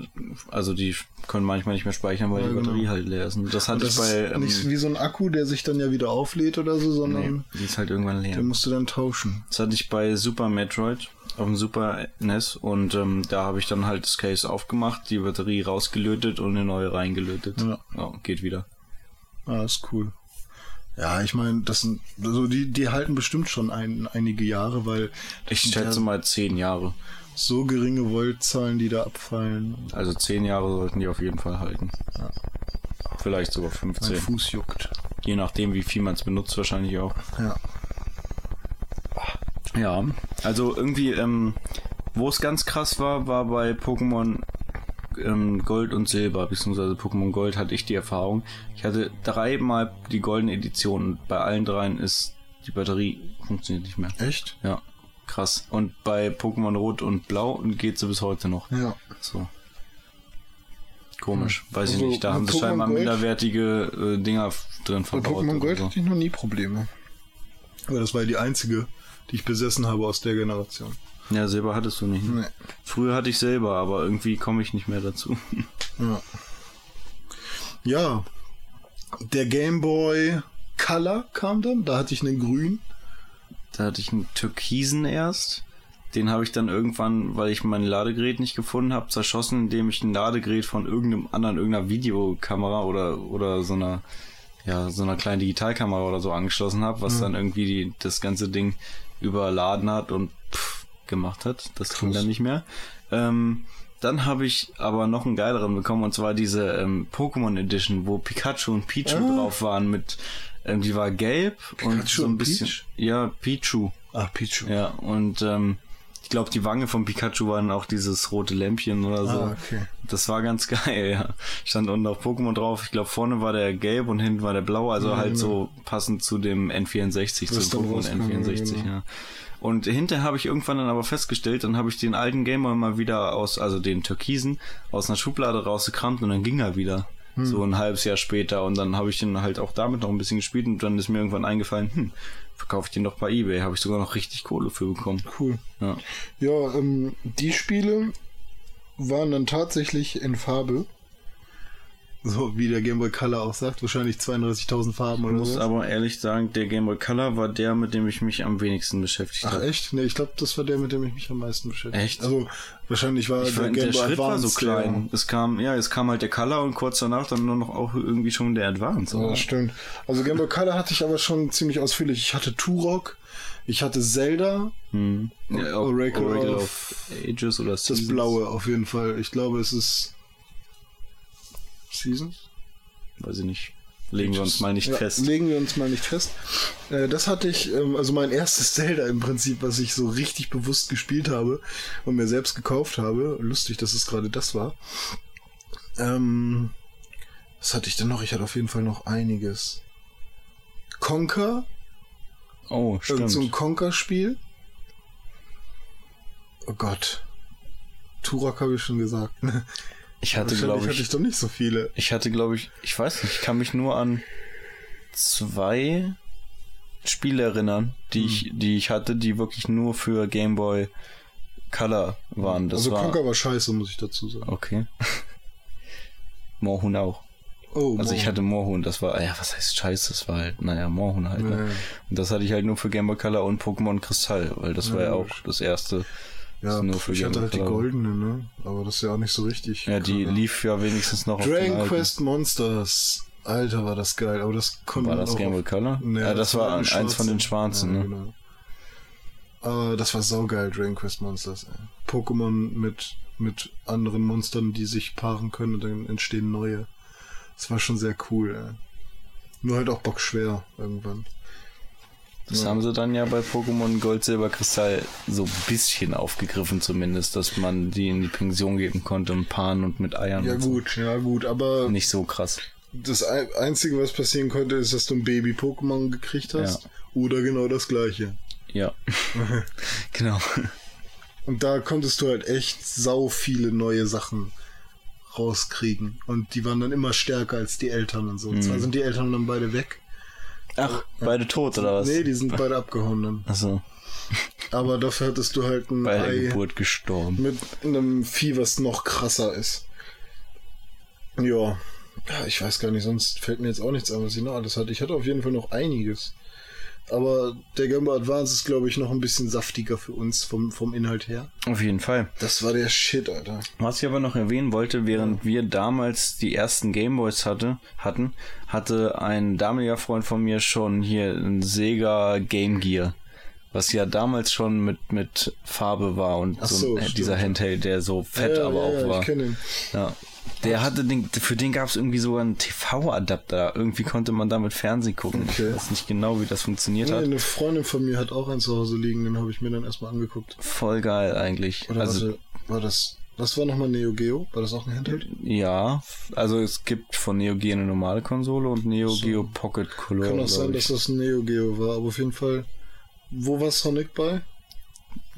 also die können manchmal nicht mehr speichern, weil Ja, die genau. Batterie halt leer ist. Und das hatte das ich bei, ähm, nicht wie so ein Akku, der sich dann ja wieder auflädt oder so, sondern nee, die ist halt irgendwann leer. den musst du dann tauschen. Das hatte ich bei Super Metroid auf dem Super NES und ähm, da habe ich dann halt das Case aufgemacht, die Batterie rausgelötet und eine neue reingelötet. Ja. geht wieder. Ah, ist cool. Ja, ich meine, das sind, also die, die halten bestimmt schon ein, einige Jahre, weil Ich schätze ja mal zehn Jahre. so geringe Voltzahlen, die da abfallen. Also zehn Jahre sollten die auf jeden Fall halten. Vielleicht sogar Mein 15. Fuß juckt. Je nachdem, wie viel man es benutzt, wahrscheinlich auch. Ja. Ja, also irgendwie, ähm, wo es ganz krass war, war bei Pokémon ähm, Gold und Silber, beziehungsweise Pokémon Gold hatte ich die Erfahrung. Ich hatte dreimal die goldene Edition und bei allen dreien ist die Batterie funktioniert nicht mehr. Echt? Ja, krass. Und bei Pokémon Rot und Blau geht sie bis heute noch. Ja. So. Komisch, weiß Also, ich nicht. Da haben sie Pokémon scheinbar Gold- minderwertige äh, Dinger drin Bei verbaut. Pokémon oder Gold so. hatte ich noch nie Probleme. Aber das war ja die einzige, die ich besessen habe aus der Generation. Ja, Silber hattest du nicht. ne? Nee. Früher hatte ich selber, aber irgendwie komme ich nicht mehr dazu. Ja. Ja. Der Game Boy Color kam dann, da hatte ich einen grün. Da hatte ich einen Türkisen erst. Den habe ich dann irgendwann, weil ich mein Ladegerät nicht gefunden habe, zerschossen, indem ich ein Ladegerät von irgendeinem anderen, irgendeiner Videokamera oder, oder so einer, ja, so einer kleinen Digitalkamera oder so angeschlossen habe, was dann irgendwie die, das ganze Ding überladen hat und pff, gemacht hat. Das ging dann nicht mehr. Ähm, dann habe ich aber noch einen geileren bekommen und zwar diese ähm, Pokémon Edition, wo Pikachu und Pichu Ah. drauf waren mit, ähm, die war gelb und Pikachu so ein und bisschen, Peach? ja, Pichu. Ach, Pichu. Ja, und ähm, ich glaube, die Wange von Pikachu waren auch dieses rote Lämpchen oder so. Ah, okay. Das war ganz geil, ja. Stand unten auf Pokémon drauf. Ich glaube, vorne war der gelb und hinten war der blau, also halt so passend zu dem N64, Was zum dann Pokémon rauskam, N64, genau. ja. Und hinterher habe ich irgendwann dann aber festgestellt, dann habe ich den alten Gamer mal wieder aus, also den Türkisen, aus einer Schublade rausgekramt und dann ging er wieder. Hm. So ein halbes Jahr später und dann habe ich den halt auch damit noch ein bisschen gespielt und dann ist mir irgendwann eingefallen, hm, verkaufe ich den doch bei Ebay, habe ich sogar noch richtig Kohle für bekommen. Cool. Ja. Ja, ähm, die Spiele waren dann tatsächlich in Farbe. So wie der Game Boy Color auch sagt, wahrscheinlich 32.000 Farben Ich oder muss so. aber ehrlich sagen, der Game Boy Color war der, mit dem ich mich am wenigsten beschäftigt Ach habe. echt? Nee, ich glaube, das war der, mit dem ich mich am meisten beschäftigt. Echt? Also wahrscheinlich war Ich der fand, Game der Boy Schritt war so Advance klein. Es kam, ja, es kam halt der Color und kurz danach dann nur noch auch irgendwie schon der Advance. Ja, oder? das stimmt. Also Game Boy Color hatte ich aber schon ziemlich ausführlich. Ich hatte Turok, ich hatte Zelda, Hm. Ja, Oracle Oracle of- of Ages oder das Seasons. blaue auf jeden Fall. Ich glaube, es ist Seasons. Weiß ich nicht. Legen wir uns mal nicht ja, fest. Legen wir uns mal nicht fest. Äh, das hatte ich, ähm, also mein erstes Zelda im Prinzip, was ich so richtig bewusst gespielt habe und mir selbst gekauft habe. Lustig, dass es gerade das war. Ähm, was hatte ich denn noch? Ich hatte auf jeden Fall noch einiges. Conker, Oh, irgend stimmt. so ein Conker-Spiel. Oh Gott. Turok habe ich schon gesagt. ich hatte, glaube hatte ich, ich doch nicht so viele. ich hatte, glaube ich, ich weiß nicht, ich kann mich nur an zwei Spiele erinnern, die ich, Hm. die ich hatte, die wirklich nur für Game Boy Color waren. Das also war Conker war scheiße, muss ich dazu sagen. okay. Moorhuhn auch. Oh, Also ich Mann. hatte Moorhuhn, das war, ja, was heißt scheiße, das war halt, naja, Moorhuhn halt. Ne? Ja. Und das hatte ich halt nur für Game Boy Color und Pokémon Kristall, weil das war ja auch das erste. Ja, das nur für ich hatte halt die goldene, ne? Aber das ist ja auch nicht so richtig. Ja, die Color. lief ja wenigstens noch auf Dragon alten. Quest Monsters. Alter, war das geil. Aber das konnte War das Game Boy auf- Color? Nee, ja, das, war ein eins von den schwarzen, ja, ne? Genau. Aber das war saugeil, Dragon Quest Monsters. Ey. Pokémon mit, mit anderen Monstern, die sich paaren können und dann entstehen neue. Das war schon sehr cool, ey. Nur halt auch bockschwer irgendwann. Das haben sie dann ja bei Pokémon Gold, Silber, Kristall so ein bisschen aufgegriffen zumindest, dass man die in die Pension geben konnte und paaren und mit Eiern. Ja und so. gut, ja gut, aber Nicht so krass. das Ei- Einzige, was passieren konnte, ist, dass du ein Baby-Pokémon gekriegt hast. Ja. Oder genau das gleiche. Ja. genau. Und da konntest du halt echt sau viele neue Sachen rauskriegen. Und die waren dann immer stärker als die Eltern und so. Mhm. Zwar sind die Eltern dann beide weg. Ach, beide tot oder was? Nee, die sind beide abgehauen dann. Achso, Aber dafür hattest du halt ein bei der Ei Geburt gestorben. mit einem Vieh, was noch krasser ist. Ja. Ja, ich weiß gar nicht, sonst fällt mir jetzt auch nichts ein, was ich noch alles hatte. Ich hatte auf jeden Fall noch einiges. Aber der Game Boy Advance ist, glaube ich, noch ein bisschen saftiger für uns vom, vom Inhalt her. Auf jeden Fall. Das war der Shit, Alter. Was ich aber noch erwähnen wollte, während wir damals die ersten Gameboys hatte, hatten, hatte ein damaliger Freund von mir schon hier ein Sega Game Gear. Was ja damals schon mit, mit Farbe war und so, so, dieser Handheld, der so fett ja, aber ja, auch ja, war. Ich kenne ihn. Ja. Der hatte den, für den gab es irgendwie sogar einen TV-Adapter. Irgendwie konnte man damit Fernsehen gucken. Okay. Ich weiß nicht genau, wie das funktioniert Nee, hat. eine Freundin von mir hat auch einen zu Hause liegen, den habe ich mir dann erstmal angeguckt. Voll geil eigentlich. Oder also warte, war das, was war nochmal Neo Geo? War das auch ein Handheld? ja, also es gibt von Neo Geo eine normale Konsole und Neo So. Geo Pocket Color. Kann auch sein, ich. dass das ein Neo Geo war, aber auf jeden Fall, wo war Sonic bei?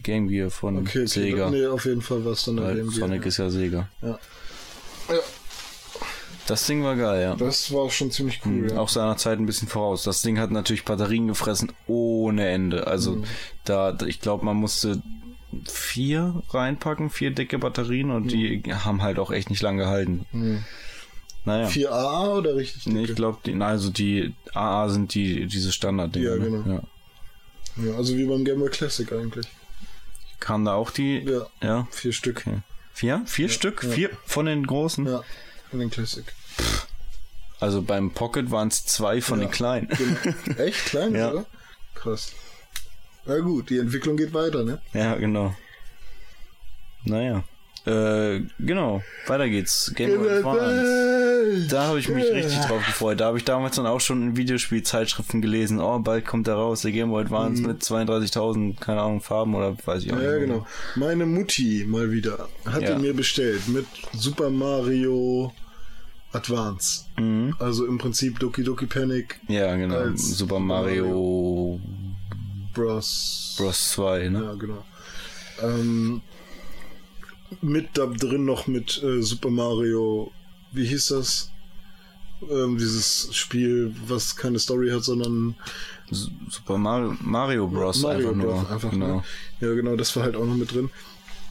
Game Gear von Okay, okay. Sega. Nee, auf jeden Fall war es dann Game Gear. Sonic ist ja Sega. ja. Ja, Das Ding war geil, ja. das war schon ziemlich cool. Mhm, ja. Auch seiner Zeit ein bisschen voraus. Das Ding hat natürlich Batterien gefressen ohne Ende. Also Mhm. da, ich glaube, man musste vier reinpacken, vier dicke Batterien und die haben halt auch echt nicht lang gehalten. Mhm. Naja. 4A oder richtig? Nee, ich dicke? glaube, die, also die AA sind die diese Standarddinger. Ja, ne? genau. Ja. Ja, also wie beim Game Boy Classic eigentlich. Kamen da auch die? Ja, Ja. vier Stück. Okay. Vier? Vier Stück? ja. Vier von den großen? Ja, in den Classic. Also beim Pocket waren es zwei von Ja. den kleinen. Genau. Echt klein, Ja. oder? Krass. Na gut, die Entwicklung geht weiter, ne? Ja, genau. Naja. Äh, genau. Weiter geht's. Game Boy Advance. Da habe ich mich richtig drauf gefreut. Da habe ich damals dann auch schon in Videospielzeitschriften gelesen. Oh, bald kommt der raus, der Game Boy Advance mit 32.000, keine Ahnung, Farben oder weiß ich auch Mhm. Ja, nicht. genau. Meine Mutti mal wieder hatte Ja. mir bestellt mit Super Mario Advance. Mhm. Also im Prinzip Doki Doki Panic Ja, genau. Als Super Super Mario Bros. Bros 2, ne? Ja, genau. Ähm, mit da drin noch mit äh, Super Mario, wie hieß das? Ähm, dieses Spiel, was keine Story hat, sondern Super Mario, Mario Bros. Mario einfach nur. Bros. einfach genau. ne? Ja, genau, das war halt auch noch mit drin.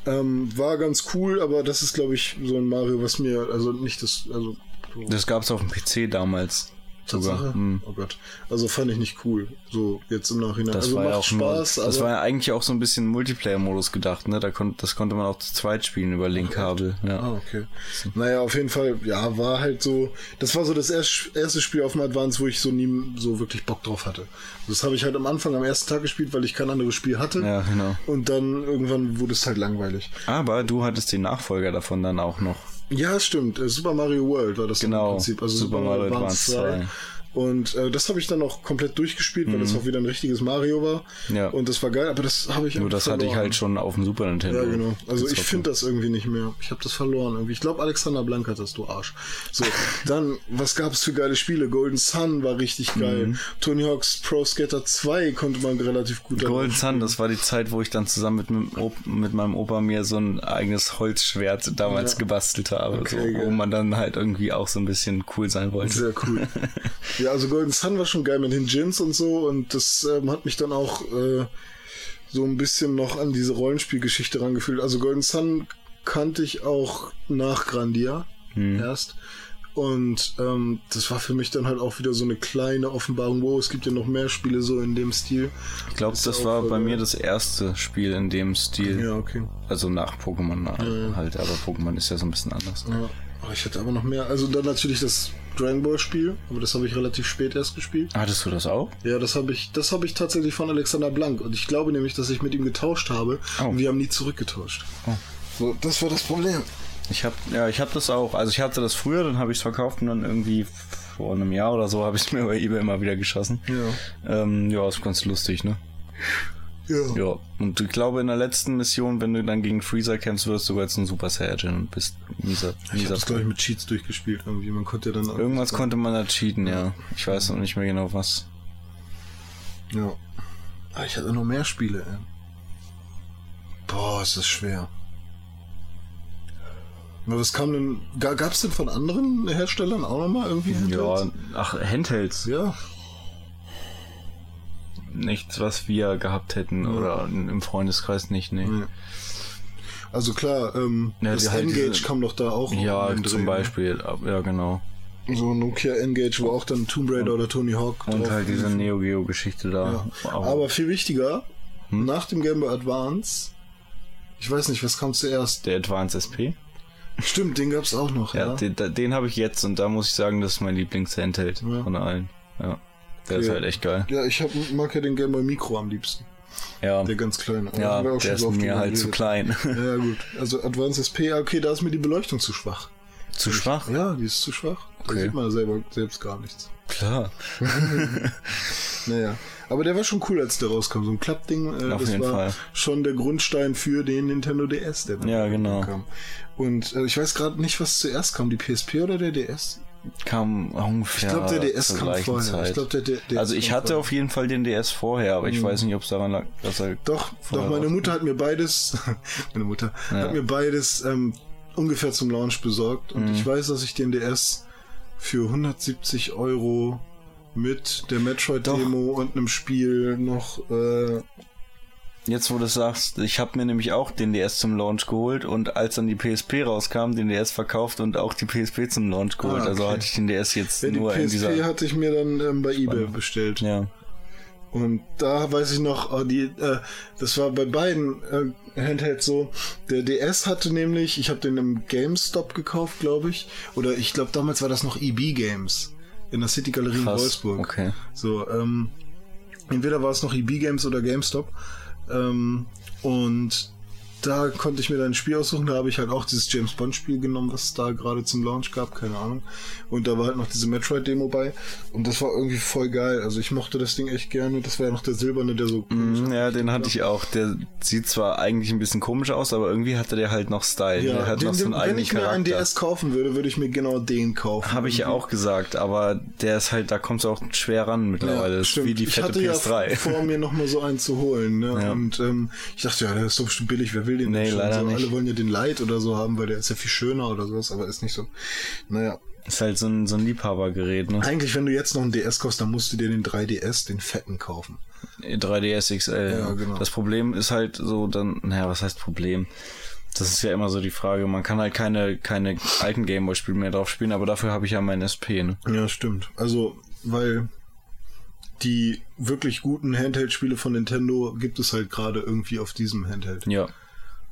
Ähm, war ganz cool, aber das ist, glaube ich, so ein Mario, was mir, also nicht das, also so Das gab's auf dem PC damals. Sogar. Tatsache? Hm. Oh Gott. Also fand ich nicht cool. So jetzt im Nachhinein. Das also war macht ja auch Spaß, nur, das war ja eigentlich auch so ein bisschen Multiplayer-Modus gedacht, ne? Da kon, das konnte man auch zu zweit spielen über Link-Kabel. Ja. Ah, okay. Naja, auf jeden Fall, ja, war halt so, das war so das erst, erste Spiel auf dem Advance, wo ich so nie so wirklich Bock drauf hatte. Das habe ich halt am Anfang, am ersten Tag gespielt, weil ich kein anderes Spiel hatte. ja, genau. Und dann irgendwann wurde es halt langweilig. Aber du hattest den Nachfolger davon dann auch noch. Ja, stimmt. Äh, Super Mario World war das Genau, im Prinzip. Also Super Mario Advance 2. Und äh, das habe ich dann auch komplett durchgespielt, weil das auch wieder ein richtiges Mario war. Mhm. Ja. Und das war geil, aber das habe ich Nur das hatte ich verloren. halt schon auf dem Super Nintendo. Ja, genau. Also ich finde das irgendwie nicht mehr. Ich habe das verloren irgendwie. Ich glaube, Alexander Blank hat das, du Arsch. So, dann, was gab es für geile Spiele? Golden Sun war richtig geil. Mhm. Tony Hawk's Pro Skater 2 konnte man relativ gut Golden Sun, das war die Zeit, wo ich dann zusammen mit, mit meinem Opa mir so ein eigenes Holzschwert damals Ja. gebastelt habe, Okay, so, wo man dann halt irgendwie auch so ein bisschen cool sein wollte. Sehr cool. ja, also Golden Sun war schon geil mit den Gins und so und das ähm, hat mich dann auch äh, so ein bisschen noch an diese Rollenspielgeschichte rangefühlt. Also Golden Sun kannte ich auch nach Grandia erst. Und ähm, das war für mich dann halt auch wieder so eine kleine Offenbarung. Wow, es gibt ja noch mehr Spiele so in dem Stil. Ich glaube, das auch war bei geil. mir das erste Spiel in dem Stil. Ja, okay. Also nach Pokémon na- halt, aber Pokémon ist ja so ein bisschen anders. Ja, aber ich hatte aber noch mehr. Also dann natürlich das Dragon Ball Spiel, aber das habe ich relativ spät erst gespielt. Hattest du das auch? Ja, das habe ich, das habe ich tatsächlich von Alexander Blank und ich glaube nämlich, dass ich mit ihm getauscht habe Oh. und wir haben nie zurückgetauscht. So, das war das Problem. Ich habe ja, ich habe das auch. Also ich hatte das früher, dann habe ich es verkauft und dann irgendwie vor einem Jahr oder so habe ich es mir bei eBay immer wieder geschossen. Ja. Ähm, ja, ist ganz lustig, ne? Ja. Ja, und ich glaube in der letzten Mission, wenn du dann gegen Freezer kämpfst, wirst du jetzt ein Super Saiyajin und bist mieser. Ich mieser habe das glaube ich mit Cheats durchgespielt irgendwie. Man konnte ja dann Irgendwas konnte man da cheaten, ja. Ich weiß noch nicht mehr genau was. Ja. Aber ich hatte noch mehr Spiele. Ey. Boah, ist das schwer. Aber was kam denn? Ga, gab's denn von anderen Herstellern auch nochmal irgendwie? Ja, Handhelds? ach, Handhelds. Ja. Nichts, was wir gehabt hätten oder im Freundeskreis nicht, nee. Ja. Also klar, ähm, Ja, das halt N-Gage diese- kam doch da auch. Ja, zum Dreh, Beispiel, ab- ja genau. ne? So Nokia N-Gage, wo auch dann Tomb Raider oder Tony Hawk Und halt diese. Neo Geo Geschichte da. Ja. Aber, viel wichtiger, Hm? nach dem Game Boy Advance, ich weiß nicht, was kam zuerst? der Advance SP, Stimmt, den gab's auch noch, ja, ja. den, den habe ich jetzt und da muss ich sagen, das ist mein Lieblings-Handheld Ja. von allen. Ja. Der ist Okay. halt echt geil. Ja, ich hab, mag ja den Game Boy Micro am liebsten. Ja, Der ganz kleine. Ja der ist mir halt zu klein. Ja, gut. Also Advance SP, ja, okay, da ist mir die Beleuchtung zu schwach. zu schwach? Ja, die ist zu schwach. Da Okay. sieht man selber selbst gar nichts. Klar. Naja. Aber der war schon cool, als der rauskam. So ein Klappding, äh, Auf das jeden war Fall. schon der Grundstein für den Nintendo DS, der dann Ja, genau. kam. Und äh, ich weiß gerade nicht, was zuerst kam, die PSP oder der DS? Kam ungefähr. Ich glaube, der DS kam vorher. Ich glaube, der, der DS also ich hatte vorher. auf jeden Fall den DS vorher, aber ich weiß nicht, ob es daran lag, dass er Doch, doch, meine Mutter hat mir beides, meine Mutter Ja. hat mir beides ähm, ungefähr zum Launch besorgt. Mhm. Und ich weiß, dass ich den DS für 170 Euro mit der Metroid-Demo und einem Spiel noch äh, Jetzt, wo du sagst, ich habe mir nämlich auch den DS zum Launch geholt und als dann die PSP rauskam, den DS verkauft und auch die PSP zum Launch geholt. Ah, Also okay. hatte ich den DS jetzt Ja, die nur in PSP dieser. hatte ich mir dann ähm, bei eBay bestellt. Ja. Und da weiß ich noch, oh, die, äh, das war bei beiden äh, Handhelds so. Der DS hatte nämlich, ich habe den im GameStop gekauft, glaube ich. Oder ich glaube, damals war das noch EB Games in der City Galerie in Krass. Wolfsburg. Okay. So, ähm, entweder war es noch EB Games oder GameStop. Ähm, und da konnte ich mir dann ein Spiel aussuchen. Da habe ich halt auch dieses James Bond Spiel genommen, was es da gerade zum Launch gab, keine Ahnung. Und da war halt noch diese Metroid Demo bei. Und das war irgendwie voll geil. Also ich mochte das Ding echt gerne. Das war ja noch der silberne, der so. Mhm, Ja, den hatte ich auch. Der sieht zwar eigentlich ein bisschen komisch aus, aber irgendwie hatte der halt noch Style. der hat den, noch so einen den, wenn eigenen ich mir einen Charakter. DS kaufen würde, würde ich mir genau den kaufen. Habe ich ja auch gesagt, aber der ist halt, da kommst du auch schwer ran mittlerweile. Ist stimmt. wie die ich fette hatte PS3. ja vor, mir noch mal so einen zu holen. Ne? Ja. Und ähm, ich dachte, ja, der ist doch bestimmt billig. Wer will den Nee, schon? leider so, nicht. Alle wollen ja den Light oder so haben, weil der ist ja viel schöner oder sowas, aber ist nicht so. Naja, ist halt so ein, so ein Liebhabergerät, ne? eigentlich, wenn du jetzt noch einen DS kaufst, dann musst du dir den 3DS, den fetten, kaufen. 3DS XL. Ja, genau. Das Problem ist halt so dann, naja, was heißt Problem? Das ist ja immer so die Frage. Man kann halt keine, keine alten Gameboy-Spiele mehr drauf spielen, aber dafür habe ich ja mein SP, ne? Ja, stimmt. Also, weil die wirklich guten Handheld-Spiele von Nintendo gibt es halt gerade irgendwie auf diesem Handheld. Ja.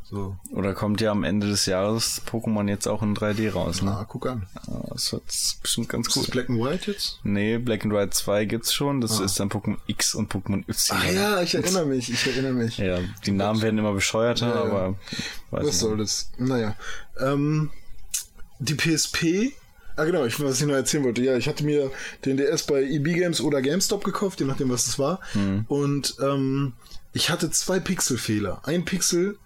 So, Oder kommt ja am Ende des Jahres Pokémon jetzt auch in 3D raus, ne? na, guck an. Das wird bestimmt ganz Ist das gut. Black and White jetzt? Nee, Black and White 2 gibt's schon. Das ist dann Pokémon X und Pokémon Y. Ah ja, ich erinnere mich, ich erinnere mich. Ja, die Namen werden immer bescheuerter, Ja, ja. aber weiß Was soll das? Naja. Ähm, die PSP. Ah genau, ich, was ich noch erzählen wollte. Ja, ich hatte mir den DS bei EB Games oder GameStop gekauft, je nachdem, was es war. Und ähm, ich hatte zwei Pixelfehler. Ein Pixel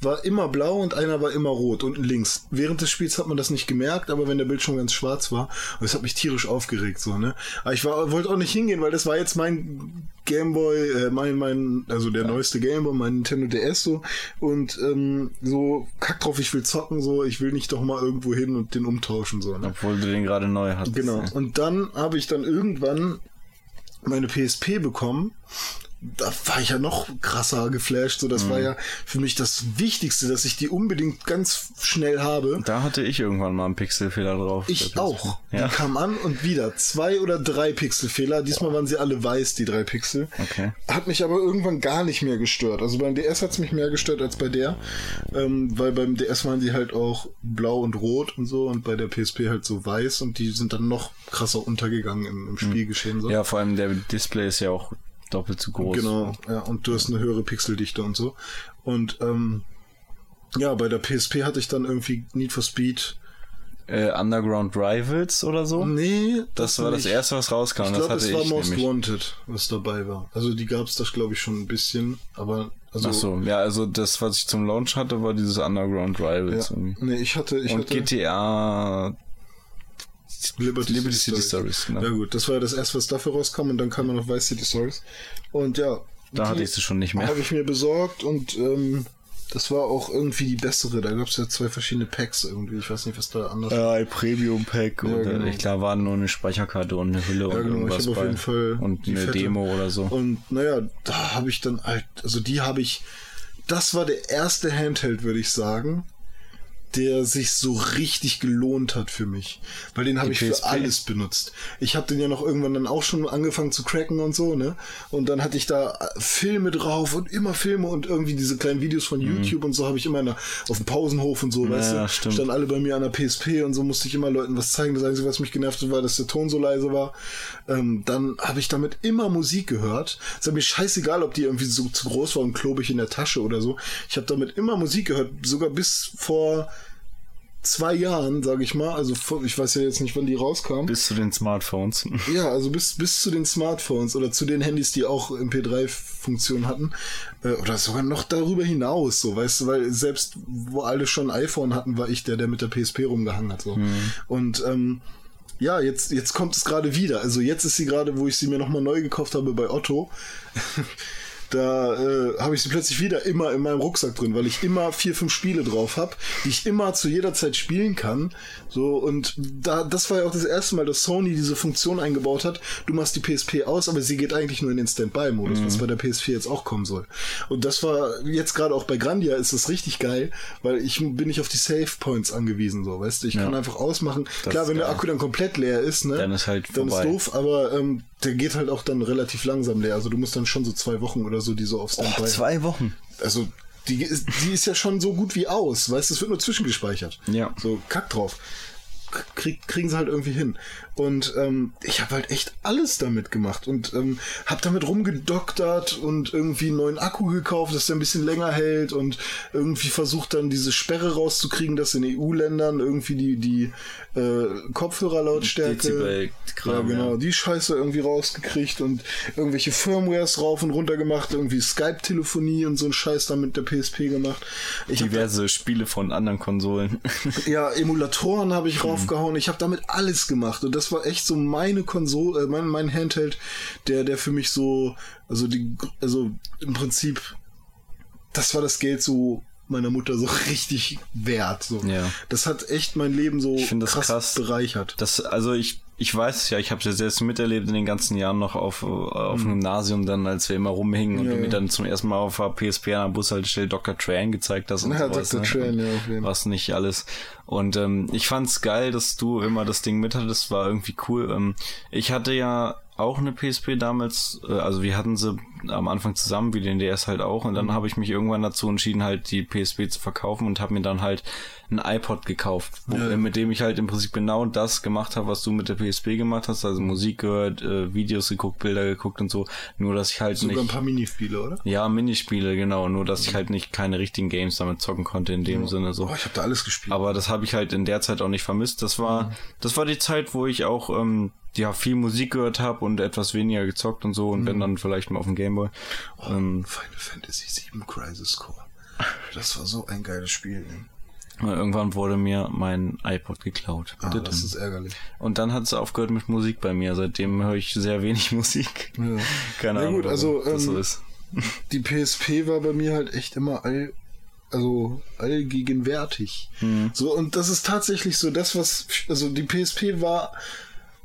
war immer blau und einer war immer rot unten links. Während des Spiels hat man das nicht gemerkt, aber wenn der Bildschirm ganz schwarz war, das hat mich tierisch aufgeregt so, ne? Aber ich war wollte auch nicht hingehen, weil das war jetzt mein Gameboy, äh, mein mein also der neueste Gameboy, mein Nintendo DS so und ähm, so kack drauf, ich will zocken so, ich will nicht doch mal irgendwo hin und den umtauschen so, ne? Obwohl du den gerade neu hattest. Genau. Und dann habe ich dann irgendwann meine PSP bekommen. Da war ich ja noch krasser geflasht. So, das Mhm. war ja für mich das Wichtigste, dass ich die unbedingt ganz schnell habe. Da hatte ich irgendwann mal einen Pixelfehler drauf. Ich auch. Ja. Die kam an und wieder zwei oder drei Pixelfehler. Diesmal waren sie alle weiß, die drei Pixel. Okay. Hat mich aber irgendwann gar nicht mehr gestört. Also beim DS hat es mich mehr gestört als bei der. Ähm, weil beim DS waren sie halt auch blau und rot und so und bei der PSP halt so weiß und die sind dann noch krasser untergegangen im, im Spielgeschehen. So. Ja, vor allem der Display ist ja auch doppelt so groß. Genau, ja, und du hast eine höhere Pixeldichte und so. Und ähm, ja, bei der PSP hatte ich dann irgendwie Need for Speed. Äh, Underground Rivals oder so? Nee, Das war das nicht. erste, was rauskam. Ich das glaube, es war ich Most nämlich. Wanted, was dabei war. Also die gab es das, glaube ich, schon ein bisschen, aber also Ach so, ja, also das, was ich zum Launch hatte, war dieses Underground Rivals ja. irgendwie. Nee, ich hatte, ich Und hatte GTA Liberty, Liberty City Stories, genau. Ja gut, das war ja das erste, was dafür rauskam und dann kam ja noch Vice City Stories. Und ja, Da hatte ich sie schon nicht mehr. Habe ich mir besorgt und ähm, das war auch irgendwie die bessere. Da gab es ja zwei verschiedene Packs irgendwie. Ich weiß nicht, was da anders Ja, ein Premium Pack Ja, und genau. äh, ich glaube, war nur eine Speicherkarte und eine Hülle Ja, und genau, ich irgendwas habe auf bei. jeden Fall und eine fette. Demo oder so. Und naja, da habe ich dann halt, also die habe ich, das war der erste Handheld, würde ich sagen, der sich so richtig gelohnt hat für mich. Weil den habe ich für PSP? alles benutzt. Ich habe den ja noch irgendwann dann auch schon angefangen zu cracken und so, ne? Und dann hatte ich da äh, Filme drauf und immer Filme und irgendwie diese kleinen Videos von YouTube und so habe ich immer der, auf dem Pausenhof und so, weißt Mhm. Ja, du? stimmt. Standen alle bei mir an der PSP und so musste ich immer Leuten was zeigen. Das Einzige, was mich genervt hat, war, dass der Ton so leise war. Ähm, dann habe ich damit immer Musik gehört. Es war mir scheißegal, ob die irgendwie so zu groß war und klobig in der Tasche oder so. Ich habe damit immer Musik gehört, sogar bis vor zwei Jahren, sage ich mal. Also ich weiß ja jetzt nicht, wann die rauskam. Bis zu den Smartphones. Ja, also bis, bis zu den Smartphones oder zu den Handys, die auch MP3-Funktion hatten. Äh, oder sogar noch darüber hinaus, so, weißt du, weil selbst wo alle schon ein iPhone hatten, war ich der, der mit der PSP rumgehangen hat. So. Und ähm, ja, jetzt, jetzt kommt es gerade wieder. Also jetzt ist sie gerade, wo ich sie mir nochmal neu gekauft habe bei Otto. Da äh, habe ich sie plötzlich wieder immer in meinem Rucksack drin, weil ich immer vier, fünf Spiele drauf habe, die ich immer zu jeder Zeit spielen kann. So, und da, das war ja auch das erste Mal, dass Sony diese Funktion eingebaut hat. Du machst die PSP aus, aber sie geht eigentlich nur in den Standby-Modus, was bei der PS4 jetzt auch kommen soll. Und das war jetzt gerade auch bei Grandia ist das richtig geil, weil ich bin nicht auf die Save Points angewiesen, so, weißt du, ich kann einfach ausmachen. Das Klar, wenn der. Akku dann komplett leer ist, ne, Dann ist halt dann ist doof, aber ähm, der geht halt auch dann relativ langsam leer. Also du musst dann schon so zwei Wochen oder so die so auf Standby. Oh, zwei Wochen. Also die ist, die ist ja schon so gut wie aus, weißt du, es wird nur zwischengespeichert. Ja. So, kack drauf. Krieg, kriegen sie halt irgendwie hin. Und ähm, ich habe halt echt alles damit gemacht und ähm, habe damit rumgedoktert und irgendwie einen neuen Akku gekauft, dass der ein bisschen länger hält und irgendwie versucht dann diese Sperre rauszukriegen, dass in EU-Ländern irgendwie die, die äh, Kopfhörerlautstärke ja, genau, die Scheiße irgendwie rausgekriegt und irgendwelche Firmwares rauf und runter gemacht, irgendwie Skype-Telefonie und so ein Scheiß dann mit der PSP gemacht. Ich Diverse Spiele von anderen Konsolen. ja, Emulatoren habe Mhm. ich raufgehauen. Ich habe damit alles gemacht und das war echt so meine Konsole, äh, mein, mein Handheld, der, der für mich so, also die, also im Prinzip, das war das Geld so meiner Mutter so richtig wert. So. Ja. Das hat echt mein Leben so Ich das krass, krass. bereichert. Das, also ich, ich weiß es ja, ich habe ja selbst miterlebt in den ganzen Jahren noch auf, auf dem Gymnasium dann, als wir immer rumhingen und Mhm. Ja, du mir dann zum ersten Mal auf der PSP an der Bushaltestelle Dr. Tran gezeigt hast und Ja, sowas. Dr. ne? Tran, ja, auf jeden Fall. Was nicht alles. Und ähm, ich fand's geil, dass du immer das Ding mit hattest, war irgendwie cool. Ähm, ich hatte ja auch eine PSP damals, äh, also wir hatten sie am Anfang zusammen, wie den DS halt auch. Und dann habe ich mich irgendwann dazu entschieden, halt die PSP zu verkaufen und habe mir dann halt ein iPod gekauft, wo, Ja. mit dem ich halt im Prinzip genau das gemacht habe, was du mit der PSP gemacht hast. Also Musik gehört, äh, Videos geguckt, Bilder geguckt und so. Nur, dass ich halt Sogar ein nicht... paar Minispiele, oder? Ja, Minispiele, genau. Nur, dass ich halt nicht keine richtigen Games damit zocken konnte in dem Sinne so. Oh, ich habe da alles gespielt. Aber das habe ich halt in der Zeit auch nicht vermisst. Das war, das war die Zeit, wo ich auch ähm, ja viel Musik gehört habe und etwas weniger gezockt und so und wenn dann vielleicht mal auf dem Gameboy. Ähm, Final Fantasy VII Crisis Core. Das war so ein geiles Spiel. Und irgendwann wurde mir mein iPod geklaut. Ah, das ist ärgerlich. Und dann hat es aufgehört mit Musik bei mir. Seitdem höre ich sehr wenig Musik. Ja. Keine Ja Ahnung, gut, also, das so ähm, ist. Die PSP war bei mir halt echt immer all, also allgegenwärtig. Mhm. So, und das ist tatsächlich so das, was, also die PSP war,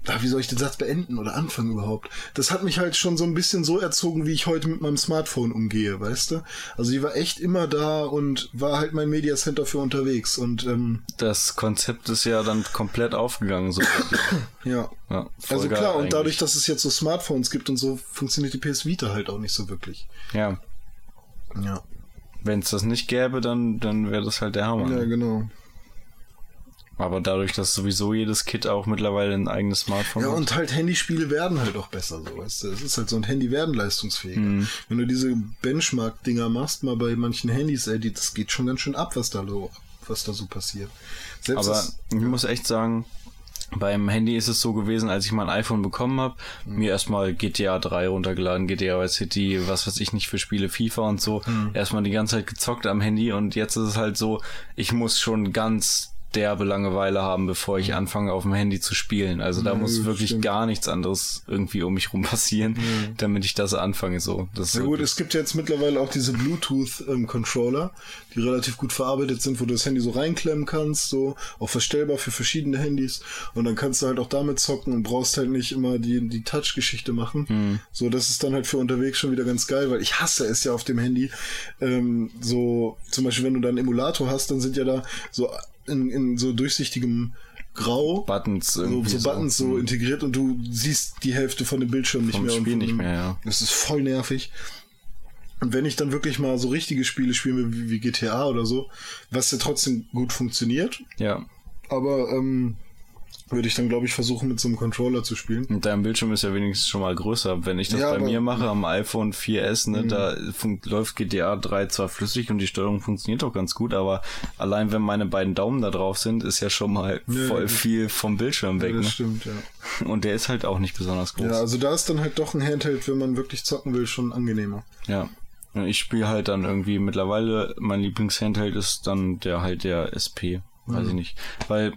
ah, wie soll ich den Satz beenden oder anfangen überhaupt? Das hat mich halt schon so ein bisschen so erzogen, wie ich heute mit meinem Smartphone umgehe, weißt du? Also die war echt immer da und war halt mein Media Center für unterwegs und ähm, Das Konzept ist ja dann komplett aufgegangen. So. ja. ja, Also klar, und eigentlich. dadurch, dass es jetzt so Smartphones gibt und so, funktioniert die PS Vita halt auch nicht so wirklich. Ja, Ja. wenn es das nicht gäbe, dann, dann wäre das halt der Hammer. Ja, genau. Aber dadurch, dass sowieso jedes Kit auch mittlerweile ein eigenes Smartphone Ja, hat. und halt Handyspiele werden halt auch besser, so weißt du. Es ist halt so ein Handy werden leistungsfähiger. Wenn du diese Benchmark-Dinger machst, mal bei manchen Handys, ey, das geht schon ganz schön ab, was da, lo- was da so passiert. Selbst Aber das, ich muss echt sagen, beim Handy ist es so gewesen, als ich mein iPhone bekommen habe, Mhm. mir erstmal GTA 3 runtergeladen, GTA Vice City, was weiß ich nicht für Spiele, FIFA und so, Mhm. erstmal die ganze Zeit gezockt am Handy und jetzt ist es halt so, ich muss schon ganz derbe Langeweile haben, bevor ich anfange auf dem Handy zu spielen. Also da Mhm. Ja, muss gut, wirklich stimmt. gar nichts anderes irgendwie um mich rum passieren, damit ich das anfange so. Das ist ja gut, es gibt jetzt mittlerweile auch diese Bluetooth-Controller, die relativ gut verarbeitet sind, wo du das Handy so reinklemmen kannst, so auch verstellbar für verschiedene Handys. Und dann kannst du halt auch damit zocken und brauchst halt nicht immer die, die Touch-Geschichte machen. So, das ist dann halt für unterwegs schon wieder ganz geil, weil ich hasse es ja auf dem Handy. Ähm, so, zum Beispiel, wenn du da einen Emulator hast, dann sind ja da so in, in so durchsichtigem Grau. Buttons So, so Buttons so integriert und du siehst die Hälfte von dem Bildschirm nicht mehr. und Spiel nicht mehr, ja. Das ist voll nervig. Und wenn ich dann wirklich mal so richtige Spiele spiele, wie, wie GTA oder so, was ja trotzdem gut funktioniert, Ja. aber ähm, würde ich dann, glaube ich, versuchen, mit so einem Controller zu spielen. Und dein Bildschirm ist ja wenigstens schon mal größer. Wenn ich das Ja, bei Mhm. mir mache am iPhone 4S, ne, da fun- läuft GTA 3 zwar flüssig und die Steuerung funktioniert auch ganz gut, aber allein wenn meine beiden Daumen da drauf sind, ist ja schon mal Ja, voll das- viel vom Bildschirm weg. das Ne? stimmt, ja. Und der ist halt auch nicht besonders groß. Ja, also da ist dann halt doch ein Handheld, wenn man wirklich zocken will, schon angenehmer. Ja. Ich spiele halt dann irgendwie mittlerweile, mein Lieblingshandheld ist dann der halt der SP. Weiß Mhm. ich nicht. Weil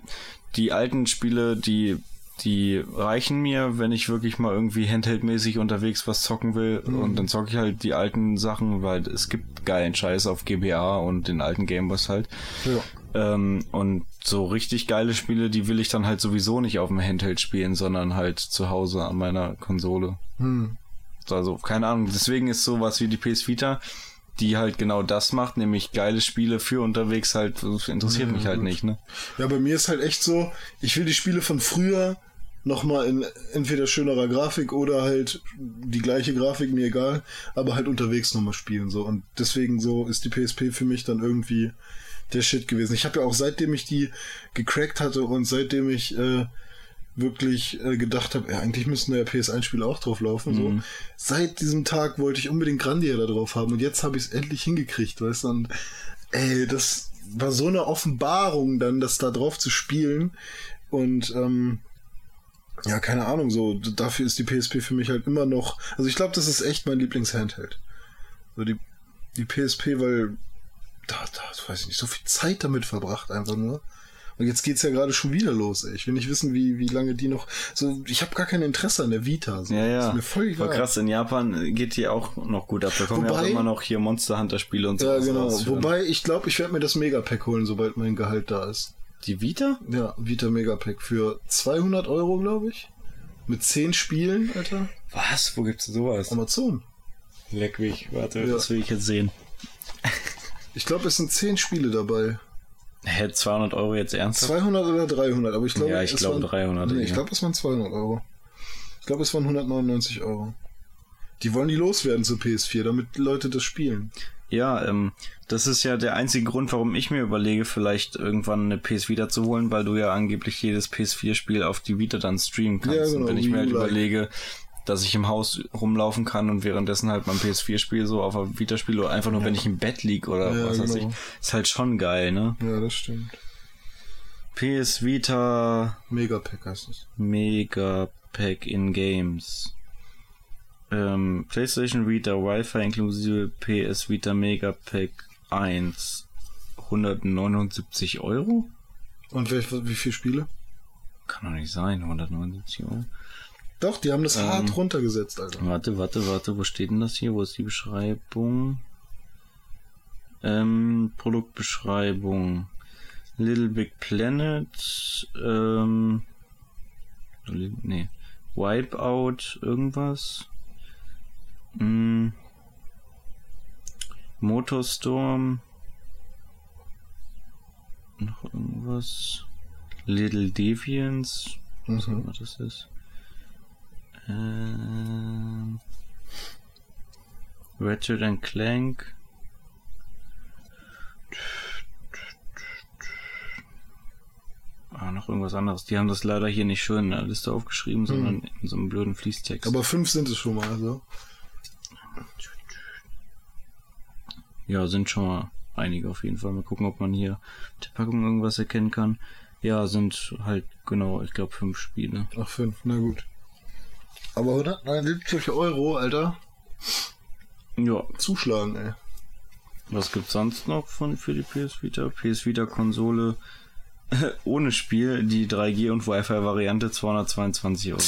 die alten Spiele, die, die reichen mir, wenn ich wirklich mal irgendwie handheldmäßig unterwegs was zocken will. Mhm. Und dann zocke ich halt die alten Sachen, weil es gibt geilen Scheiß auf GBA und den alten Gameboys halt. Ja. Ähm, und so richtig geile Spiele, die will ich dann halt sowieso nicht auf dem Handheld spielen, sondern halt zu Hause an meiner Konsole. Hm. Also, keine Ahnung. Deswegen ist sowas wie die PS Vita, die halt genau das macht, nämlich geile Spiele für unterwegs halt, das interessiert mich halt nicht, ne? Ja, bei mir ist halt echt so, ich will die Spiele von früher nochmal in entweder schönerer Grafik oder halt die gleiche Grafik, mir egal, aber halt unterwegs nochmal spielen so. Und deswegen so ist die PSP für mich dann irgendwie der Shit gewesen. Ich habe ja auch seitdem ich die gecrackt hatte und seitdem ich äh, wirklich äh, gedacht habe, ja, eigentlich müssten ja PS1-Spiele auch drauf laufen. So. Seit diesem Tag wollte ich unbedingt Grandia da drauf haben und jetzt habe ich es endlich hingekriegt, weißt du? Und ey, das war so eine Offenbarung dann, das da drauf zu spielen. Und ähm, ja, keine Ahnung, so dafür ist die PSP für mich halt immer noch. Also ich glaube, das ist echt mein Lieblingshandheld. So die, die PSP, weil da, da, weiß ich nicht, so viel Zeit damit verbracht einfach nur. Und jetzt geht's ja gerade schon wieder los, ey. Ich will nicht wissen, wie, wie lange die noch. So, ich habe gar kein Interesse an der Vita. So. Ja, ja. Ist mir voll Voll egal. krass, in Japan geht die auch noch gut ab. Da kommen ja Wobei- auch immer noch hier Monster Hunter Spiele und so. Ja, genau. Wobei, ich glaube, ich werde mir das Megapack holen, sobald mein Gehalt da ist. Die Vita? Ja, Vita Megapack für 200 Euro, glaube ich. Mit 10 Spielen, Alter. Was? Wo gibt's sowas? Amazon. Leck mich, warte, Ja. das will ich jetzt sehen. Ich glaube, es sind 10 Spiele dabei. Hä, 200 Euro jetzt ernsthaft? 200 oder 300, aber ich glaube, Ja, ich es glaube waren- 300, Nee, ich ja. glaube, es waren 200 Euro. Ich glaube, es waren 199 Euro. Die wollen die loswerden zur PS4, damit Leute das spielen. Ja, ähm, das ist ja der einzige Grund, warum ich mir überlege, vielleicht irgendwann eine PS Vita zu holen, weil du ja angeblich jedes PS4-Spiel auf die Vita dann streamen kannst. Ja, genau, und wenn ich mir halt überlege, dass ich im Haus rumlaufen kann und währenddessen halt mein PS4-Spiel so auf der Vita spiele oder einfach nur, wenn ich im Bett lieg oder Ja, was weiß genau. ich, ist halt schon geil, ne? Ja, das stimmt. PS Vita Megapack heißt es. Mega Pack in Games. Ähm, PlayStation Vita Wi-Fi inklusive PS Vita Mega Pack 1. 179 Euro? Und wie, wie viele Spiele? Kann doch nicht sein, 179 Euro. Doch, die haben das Ähm. hart runtergesetzt, Alter. Warte, warte, warte, wo steht denn das hier? Wo ist die Beschreibung? Ähm, Produktbeschreibung. Little Big Planet, ähm, nee, Wipeout, irgendwas. Mm, Motorstorm. Noch irgendwas. Little Deviants. Was auch Mhm. immer das ist. Ähm, Ratchet and Clank. Ah, noch irgendwas anderes. Die haben das leider hier nicht schön in der Liste aufgeschrieben, sondern in so einem blöden Fließtext. Aber fünf sind es schon mal, also. ja, sind schon mal einige auf jeden Fall. Mal gucken, ob man hier auf der Packung irgendwas erkennen kann. Ja, sind halt genau, ich glaube, fünf Spiele. Ach, fünf, na gut. Aber 179 Euro, Alter, Ja, zuschlagen, ey. Was gibt's sonst noch von für die PS Vita? PS Vita Konsole ohne Spiel, die 3G und Wi-Fi Variante 222 Euro.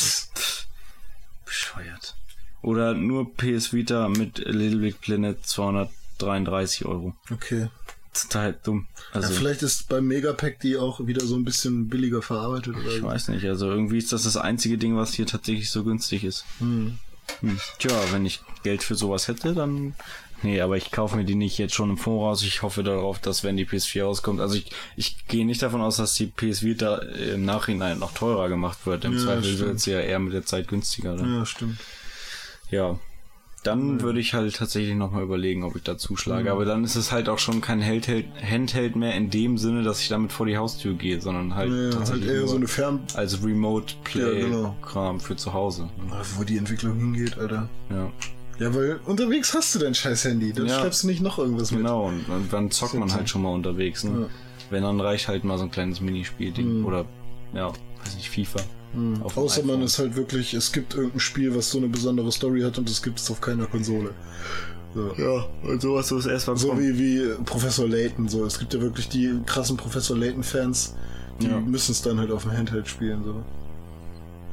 Bescheuert. Oder nur PS Vita mit Little Big Planet 233 Euro. Okay. Total dumm. Also ja, vielleicht ist beim Megapack die auch wieder so ein bisschen billiger verarbeitet oder ich weiß nicht. Also irgendwie ist das das einzige Ding, was hier tatsächlich so günstig ist. Hm. Hm. Tja, wenn ich Geld für sowas hätte, dann. Nee, aber ich kaufe mir die nicht jetzt schon im Voraus. Ich hoffe darauf, dass wenn die PS4 rauskommt, also ich, ich gehe nicht davon aus, dass die PS Vita im Nachhinein noch teurer gemacht wird. Im Ja, Zweifel wird sie ja eher mit der Zeit günstiger. Ne? Ja, stimmt. Ja. Dann würde ich halt tatsächlich nochmal überlegen, ob ich da zuschlage. Aber dann ist es halt auch schon kein Handheld, Handheld mehr in dem Sinne, dass ich damit vor die Haustür gehe, sondern halt Ja, halt tatsächlich eher nur so eine Fern... als Remote Play Ja, genau. Kram für zu Hause. Wo die Entwicklung hingeht, Alter. Ja. Ja, weil unterwegs hast du dein scheiß Handy. Dann Ja. schleppst du nicht noch irgendwas mit. Genau, und, dann zockt man halt schon mal unterwegs. Ne? Ja. Wenn, dann reicht halt mal so ein kleines Minispiel-Ding. Oder, ja, weiß nicht, FIFA. Dem Außer man ist halt wirklich, es gibt irgendein Spiel, was so eine besondere Story hat und das gibt es auf keiner Konsole. So. Ja, und sowas, was erst mal So wie, wie Professor Layton, so. Es gibt ja wirklich die krassen Professor Layton-Fans, die Ja. müssen es dann halt auf dem Handheld spielen, so.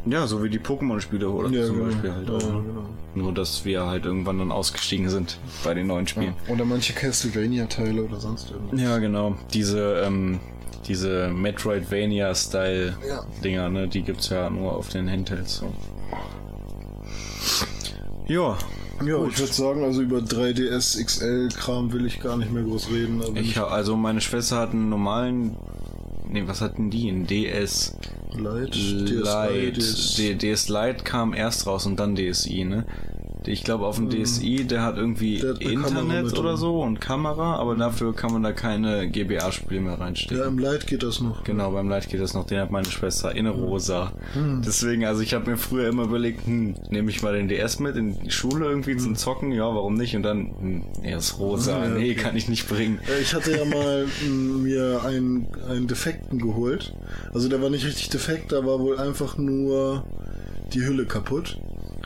Ja, so wie die Pokémon-Spiele oder zum genau. Beispiel halt ja, auch. Ne? genau. Nur, dass wir halt irgendwann dann ausgestiegen sind bei den neuen Spielen. Oder manche Castlevania-Teile oder sonst irgendwas. Ja, genau. Diese, ähm, diese Metroidvania-Style-Dinger, ne, die gibt's ja nur auf den Handhelds. So. Ja, Ja, ich würde sagen, also über 3DS XL-Kram will ich gar nicht mehr groß reden. Aber ich, also meine Schwester hat einen normalen, nee, was hatten die? Ein DS Light, Lite. DS, DS Lite kam erst raus und dann DSi, ne? Ich glaube, auf dem DSi, der hat irgendwie. Der hat Internet oder so und Kamera, aber dafür kann man da keine GBA-Spiele mehr reinstecken. Ja, im Light geht das noch. Genau, beim Lite geht das noch. Den hat meine Schwester in rosa. Hm. Deswegen, also ich habe mir früher immer überlegt, hm, nehme ich mal den DS mit in die Schule irgendwie zum Zocken? Ja, warum nicht? Und dann, hm, er ist rosa. Hm. Ja, nee, okay. kann ich nicht bringen. Äh, Ich hatte ja mal mir einen, einen Defekten geholt. Also der war nicht richtig defekt, da war wohl einfach nur die Hülle kaputt.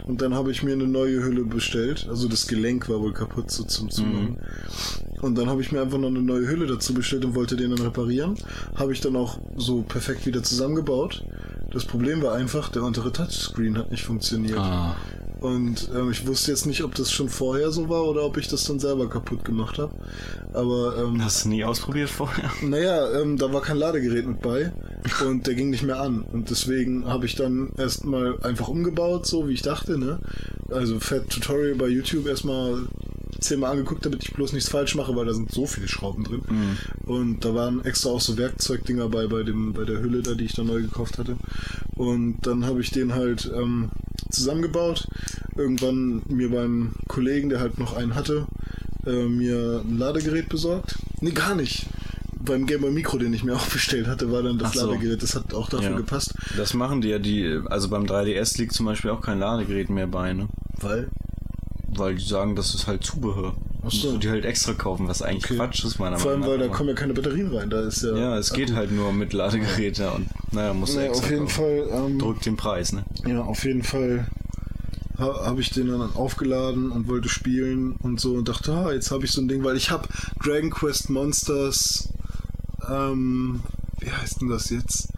Und dann habe ich mir eine neue Hülle bestellt. Also das Gelenk war wohl kaputt so zum Zumachen. Und dann habe ich mir einfach noch eine neue Hülle dazu bestellt und wollte den dann reparieren. Habe ich dann auch so perfekt wieder zusammengebaut. Das Problem war einfach, der untere Touchscreen hat nicht funktioniert. Ah, Und ähm, ich wusste jetzt nicht, ob das schon vorher so war oder ob ich das dann selber kaputt gemacht habe. Aber ähm, hast du nie ausprobiert vorher? naja, ähm, da war kein Ladegerät mit bei und der ging nicht mehr an. Und deswegen habe ich dann erstmal einfach umgebaut, so wie ich dachte, ne? Also Fett Tutorial bei YouTube erstmal zehnmal angeguckt, damit ich bloß nichts falsch mache, weil da sind so viele Schrauben drin. Und da waren extra auch so Werkzeugdinger bei, bei dem, bei der Hülle da, die ich dann neu gekauft hatte. Und dann habe ich den halt ähm, zusammengebaut. Irgendwann mir beim Kollegen, der halt noch einen hatte, äh, mir ein Ladegerät besorgt. Nee, gar nicht. Beim Gamer Micro, den ich mir auch bestellt hatte, war dann das so. Ladegerät. Das hat auch dafür Ja. gepasst. Das machen die ja, die, also beim 3DS liegt zum Beispiel auch kein Ladegerät mehr bei, ne? Weil? Weil die sagen, das ist halt Zubehör. Ach so. Musst du die halt extra kaufen, was eigentlich Okay. Quatsch ist, meiner Vor allem, Meinung weil nach. da kommen ja keine Batterien rein. Da ist ja. ja, es geht halt nur mit Ladegerät, ja. Und naja, du Nee, extra auf jeden kaufen. Fall. Ähm, Drückt den Preis, ne? Ja, auf jeden Fall habe ich den dann aufgeladen und wollte spielen und so und dachte, ah, jetzt habe ich so ein Ding, weil ich habe Dragon Quest Monsters, ähm, wie heißt denn das jetzt?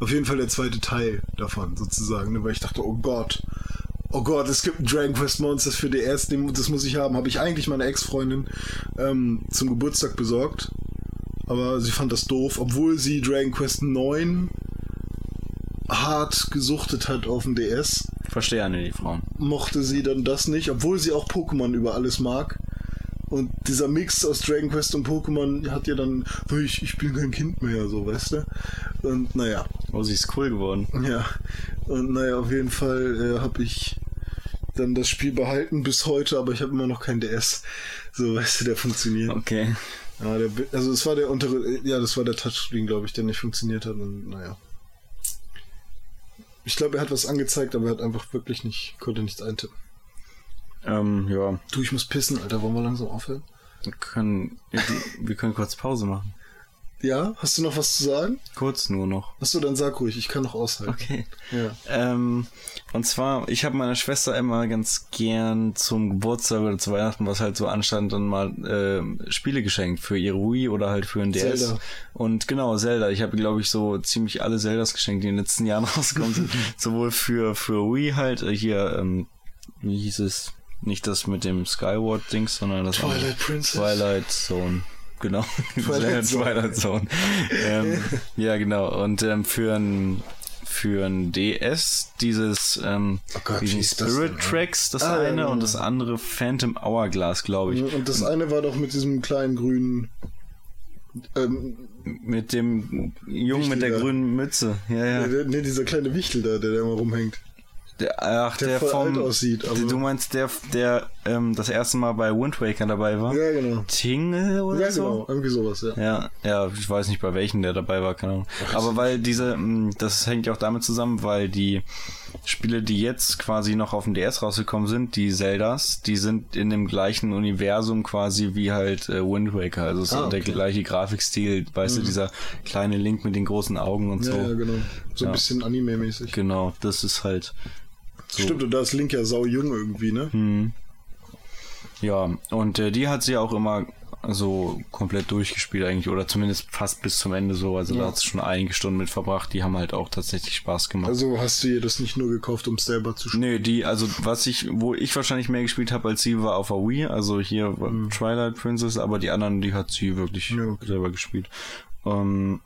Auf jeden Fall der zweite Teil davon sozusagen, ne, weil ich dachte, oh Gott, oh Gott, es gibt Dragon Quest Monsters für DS, das muss ich haben. Habe ich eigentlich meiner Ex-Freundin ähm, zum Geburtstag besorgt, aber sie fand das doof, obwohl sie Dragon Quest 9 hart gesuchtet hat auf dem DS Verstehe ja nicht die Frauen. mochte sie dann das nicht, obwohl sie auch Pokémon über alles mag. Und dieser Mix aus Dragon Quest und Pokémon hat ihr dann, "Oh, ich, ich bin kein Kind mehr, so, weißt du? Und naja, Oh, sie ist cool geworden. ja. Und naja, auf jeden Fall äh, habe ich dann das Spiel behalten bis heute, aber ich habe immer noch kein DS. So, weißt du, der funktioniert. Okay. Ja, der, also es war der untere, ja, das war der Touchscreen, glaube ich, der nicht funktioniert hat und naja. Ich glaube, er hat was angezeigt, aber er hat einfach wirklich nicht, konnte nichts eintippen. Ähm, ja. Du, ich muss pissen, Alter. Wollen wir langsam aufhören? Wir können, wir können kurz Pause machen. Ja? Hast du noch was zu sagen? Kurz nur noch. Achso, dann sag ruhig. Ich kann noch aushalten. Okay. Ja. Ähm, und zwar, ich habe meiner Schwester immer ganz gern zum Geburtstag oder zu Weihnachten, was halt so anstand, dann mal äh, Spiele geschenkt für ihre Wii oder halt für ein DS. Zelda. Und genau, Zelda. Ich habe, glaube ich, so ziemlich alle Zeldas geschenkt, die in den letzten Jahren rausgekommen sind. Sowohl für, für Wii halt, äh, hier, ähm, wie hieß es? Nicht das mit dem Skyward-Dings, sondern das Twilight. Princess. Twilight Zone. Genau. Twilight Zone. Twilight Zone. ähm, ja, genau. Und ähm, für ein für ein DS dieses ähm, Oh Gott, das Spirit denn? Tracks, das Ah, ja, eine genau. und das andere Phantom Hourglass, glaube ich. Und das eine war doch mit diesem kleinen grünen. Ähm, Mit dem Jungen mit der Wichtiger. grünen Mütze. Ja, ja. nee, nee, dieser kleine Wichtel da, der da immer rumhängt. Der, ach, Der der, vom, aussieht, aber- Du meinst der, der ähm, das erste Mal bei Wind Waker dabei war? Ja, genau. Tingle oder Ja, so? genau. Irgendwie sowas, ja. Ja, ja, ich weiß nicht bei welchen der dabei war, keine Ahnung. Aber weil diese, mh, das hängt ja auch damit zusammen, weil die Spiele, die jetzt quasi noch auf dem DS rausgekommen sind, die Zeldas, die sind in dem gleichen Universum quasi wie halt äh, Wind Waker. Also es ist Ah, der okay. gleiche Grafikstil, weißt du, dieser kleine Link mit den großen Augen und Ja, so. ja, genau. So ein Ja. bisschen Anime-mäßig. Genau, das ist halt so. Stimmt, und da ist Link ja sau jung irgendwie, ne? Hm. Ja, und äh, die hat sie auch immer so komplett durchgespielt eigentlich oder zumindest fast bis zum Ende so. Also Ja. da hat sie schon einige Stunden mit verbracht. Die haben halt auch tatsächlich Spaß gemacht. Also hast du ihr das nicht nur gekauft, um es selber zu spielen? Nee, die, also was ich, wo ich wahrscheinlich mehr gespielt habe als sie, war auf der Wii, also hier war Twilight Princess, aber die anderen, die hat sie wirklich. Ja, selber gespielt. Ähm,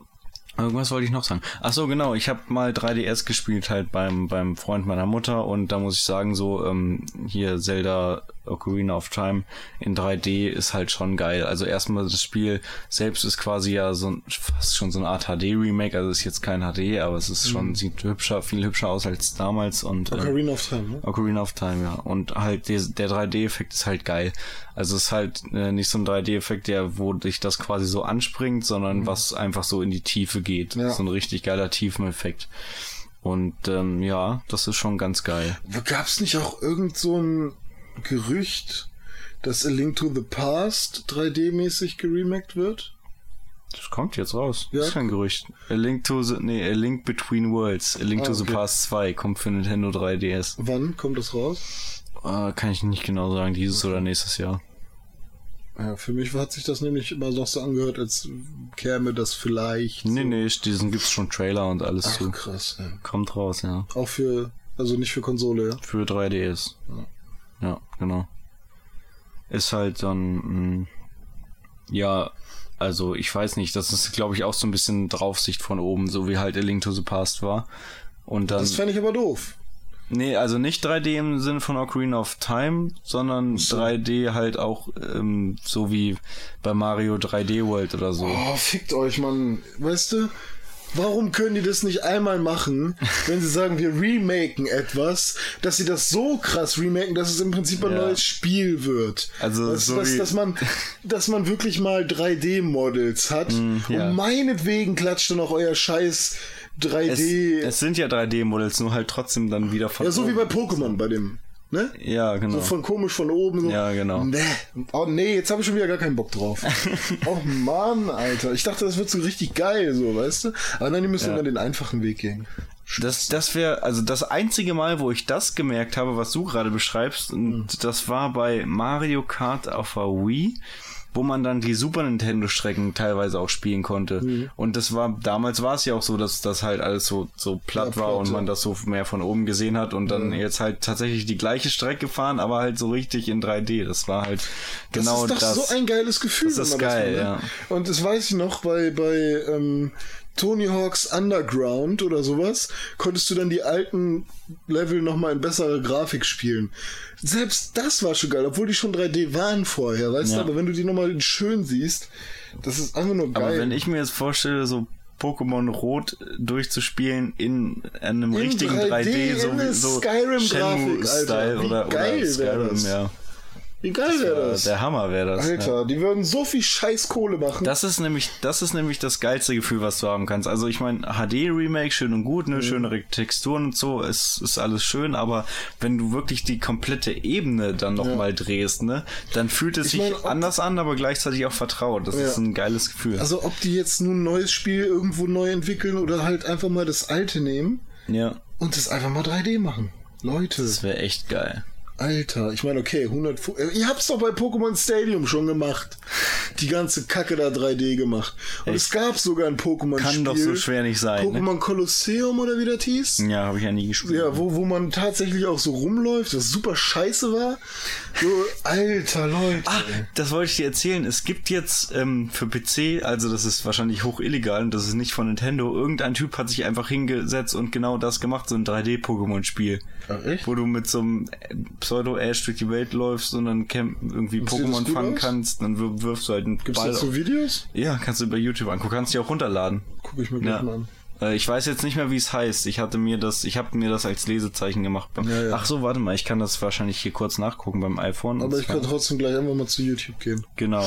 irgendwas wollte ich noch sagen. Ach so, genau, ich habe mal 3DS gespielt halt beim beim Freund meiner Mutter und da muss ich sagen so ähm, hier Zelda Ocarina of Time in 3D ist halt schon geil. Also erstmal das Spiel selbst ist quasi ja so ein, fast schon so eine Art HD Remake, also ist jetzt kein HD, aber es ist schon sieht hübscher, viel hübscher aus als damals und äh, Ocarina of Time, ne? Ocarina of Time, ja. Und halt der, der 3D-Effekt ist halt geil. Also es ist halt äh, nicht so ein 3D-Effekt, der, wo dich das quasi so anspringt, sondern was einfach so in die Tiefe geht. Ja. So ein richtig geiler Tiefeneffekt. Und ähm, ja, das ist schon ganz geil. Gab's nicht auch irgend so ein Gerücht, dass A Link to the Past 3D-mäßig geremaked wird? Das kommt jetzt raus. Ja. Das ist kein Gerücht. A Link to the, nee, A Link Between Worlds. A Link Ah, to the okay. Past 2 kommt für Nintendo 3DS. Wann kommt das raus? Äh, kann ich nicht genau sagen, dieses oder nächstes Jahr. Ja, für mich hat sich das nämlich immer noch so angehört, als käme das vielleicht. Nee, so. nee, diesen gibt's schon Trailer und alles Ach, zu. krass. Ja. Kommt raus, ja. Auch für, also nicht für Konsole, ja. Für 3DS. Ja, genau. Ist halt dann, mh, ja, also ich weiß nicht, das ist glaube ich auch so ein bisschen Draufsicht von oben, so wie halt A Link to the Past war. Und dann, Das fände ich aber doof. Nee, also nicht 3D im Sinne von Ocarina of Time, sondern 3D halt auch ähm, so wie bei Mario 3D World oder so. Oh, fickt euch, Mann. Weißt du, Warum können die das nicht einmal machen, wenn sie sagen, wir remaken etwas, dass sie das so krass remaken, dass es im Prinzip ein Ja. neues Spiel wird. Also dass, so dass, dass, man, dass man wirklich mal 3D-Models hat Mm, ja. und meinetwegen klatscht dann auch euer scheiß 3D. es sind ja 3D-Models, nur halt trotzdem dann wieder von ja, so wie bei oben. Pokémon, bei dem. Ne? Ja, genau. So von komisch von oben. So. Ja, genau. Nee. Oh nee, jetzt habe ich schon wieder gar keinen Bock drauf. oh Mann, Alter. Ich dachte, das wird so richtig geil, so, weißt du? Aber nein, die müssen Ja. immer den einfachen Weg gehen. Das, das wäre, also das einzige Mal, wo ich das gemerkt habe, was du gerade beschreibst, und Mhm. das war bei Mario Kart auf der Wii, wo man dann die Super Nintendo Strecken teilweise auch spielen konnte. Mhm. Und das war, damals war es ja auch so, dass das halt alles so, so platt Ja, war und man ja. das so mehr von oben gesehen hat und dann jetzt halt tatsächlich die gleiche Strecke fahren, aber halt so richtig in 3D. Das war halt genau das das. ist so ein geiles Gefühl. Das ist geil, das ja. macht. Und das weiß ich noch, bei, bei ähm, Tony Hawk's Underground oder sowas, konntest du dann die alten Level nochmal in besserer Grafik spielen. Selbst das war schon geil, obwohl die schon 3D waren vorher, weißt Ja. du, aber wenn du die nochmal schön siehst, das ist einfach nur geil. Aber wenn ich mir jetzt vorstelle, so Pokémon Rot durchzuspielen in einem In richtigen 3D, 3D, so wie so Skyrim-Grafik, Shenmue-Style oder, geil oder Skyrim, ja. Wie geil wäre das? Der Hammer wäre das. Alter, Ja. die würden so viel scheiß Kohle machen. Das ist nämlich, das ist nämlich das geilste Gefühl, was du haben kannst. Also ich meine, HD-Remake, schön und gut, Mhm. ne, schönere Texturen und so, ist, ist alles schön, aber wenn du wirklich die komplette Ebene dann nochmal drehst, ne, dann fühlt es Ich sich mein, anders an, aber gleichzeitig auch vertraut. Das Ja. ist ein geiles Gefühl. Also ob die jetzt nun ein neues Spiel irgendwo neu entwickeln oder halt einfach mal das alte nehmen ja, und das einfach mal 3D machen. Leute, das wäre echt geil. Alter, ich meine, okay, 100 Fu- äh, Ihr habt's doch bei Pokémon Stadium schon gemacht. Die ganze Kacke da 3D gemacht. Und es gab sogar ein Pokémon-Spiel. Kann doch so schwer nicht sein, ne? Pokémon Kolosseum oder wie das hieß. Ja, habe ich ja nie gespielt. Ja, wo, wo man tatsächlich auch so rumläuft, was super scheiße war. So, alter Leute. Ah, das wollte ich dir erzählen. Es gibt jetzt ähm, für PC, also das ist wahrscheinlich hoch illegal und das ist nicht von Nintendo, irgendein Typ hat sich einfach hingesetzt und genau das gemacht, so ein 3D-Pokémon-Spiel. Ach, echt? Wo du mit so einem Pseudo-Ash durch die Welt läufst und dann camp irgendwie Pokémon fangen aus? kannst, dann wir- wirfst du halt einen Gibt's Ball. dazu Videos? ja, kannst du bei YouTube angucken. Kannst du auch runterladen. Guck ich mir gleich Ja. mal an. Äh, Ich weiß jetzt nicht mehr, wie es heißt. Ich hatte mir das, ich habe mir das als Lesezeichen gemacht. Ja, ja. Ach so, warte mal, ich kann das wahrscheinlich hier kurz nachgucken beim iPhone. Aber ich kann trotzdem gleich einfach mal zu YouTube gehen. Genau.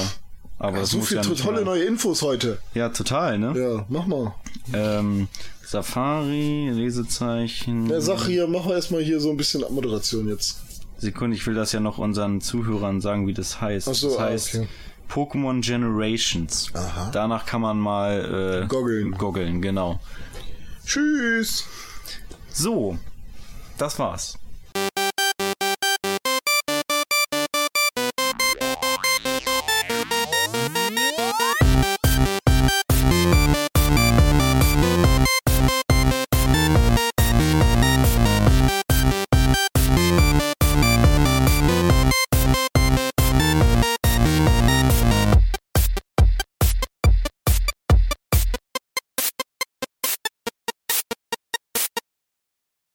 Aber das so ja nicht tolle neue Infos heute. Ja, total, ne? Ja, mach mal. Ähm, Safari, Lesezeichen. Ja, sag hier, mach mal erstmal hier so ein bisschen Abmoderation jetzt. Sekunde, ich will das ja noch unseren Zuhörern sagen, wie das heißt. So, das ah, heißt okay. Pokémon Generations. Aha. Danach kann man mal äh, Goggeln. Goggeln, genau. Tschüss. So, das war's.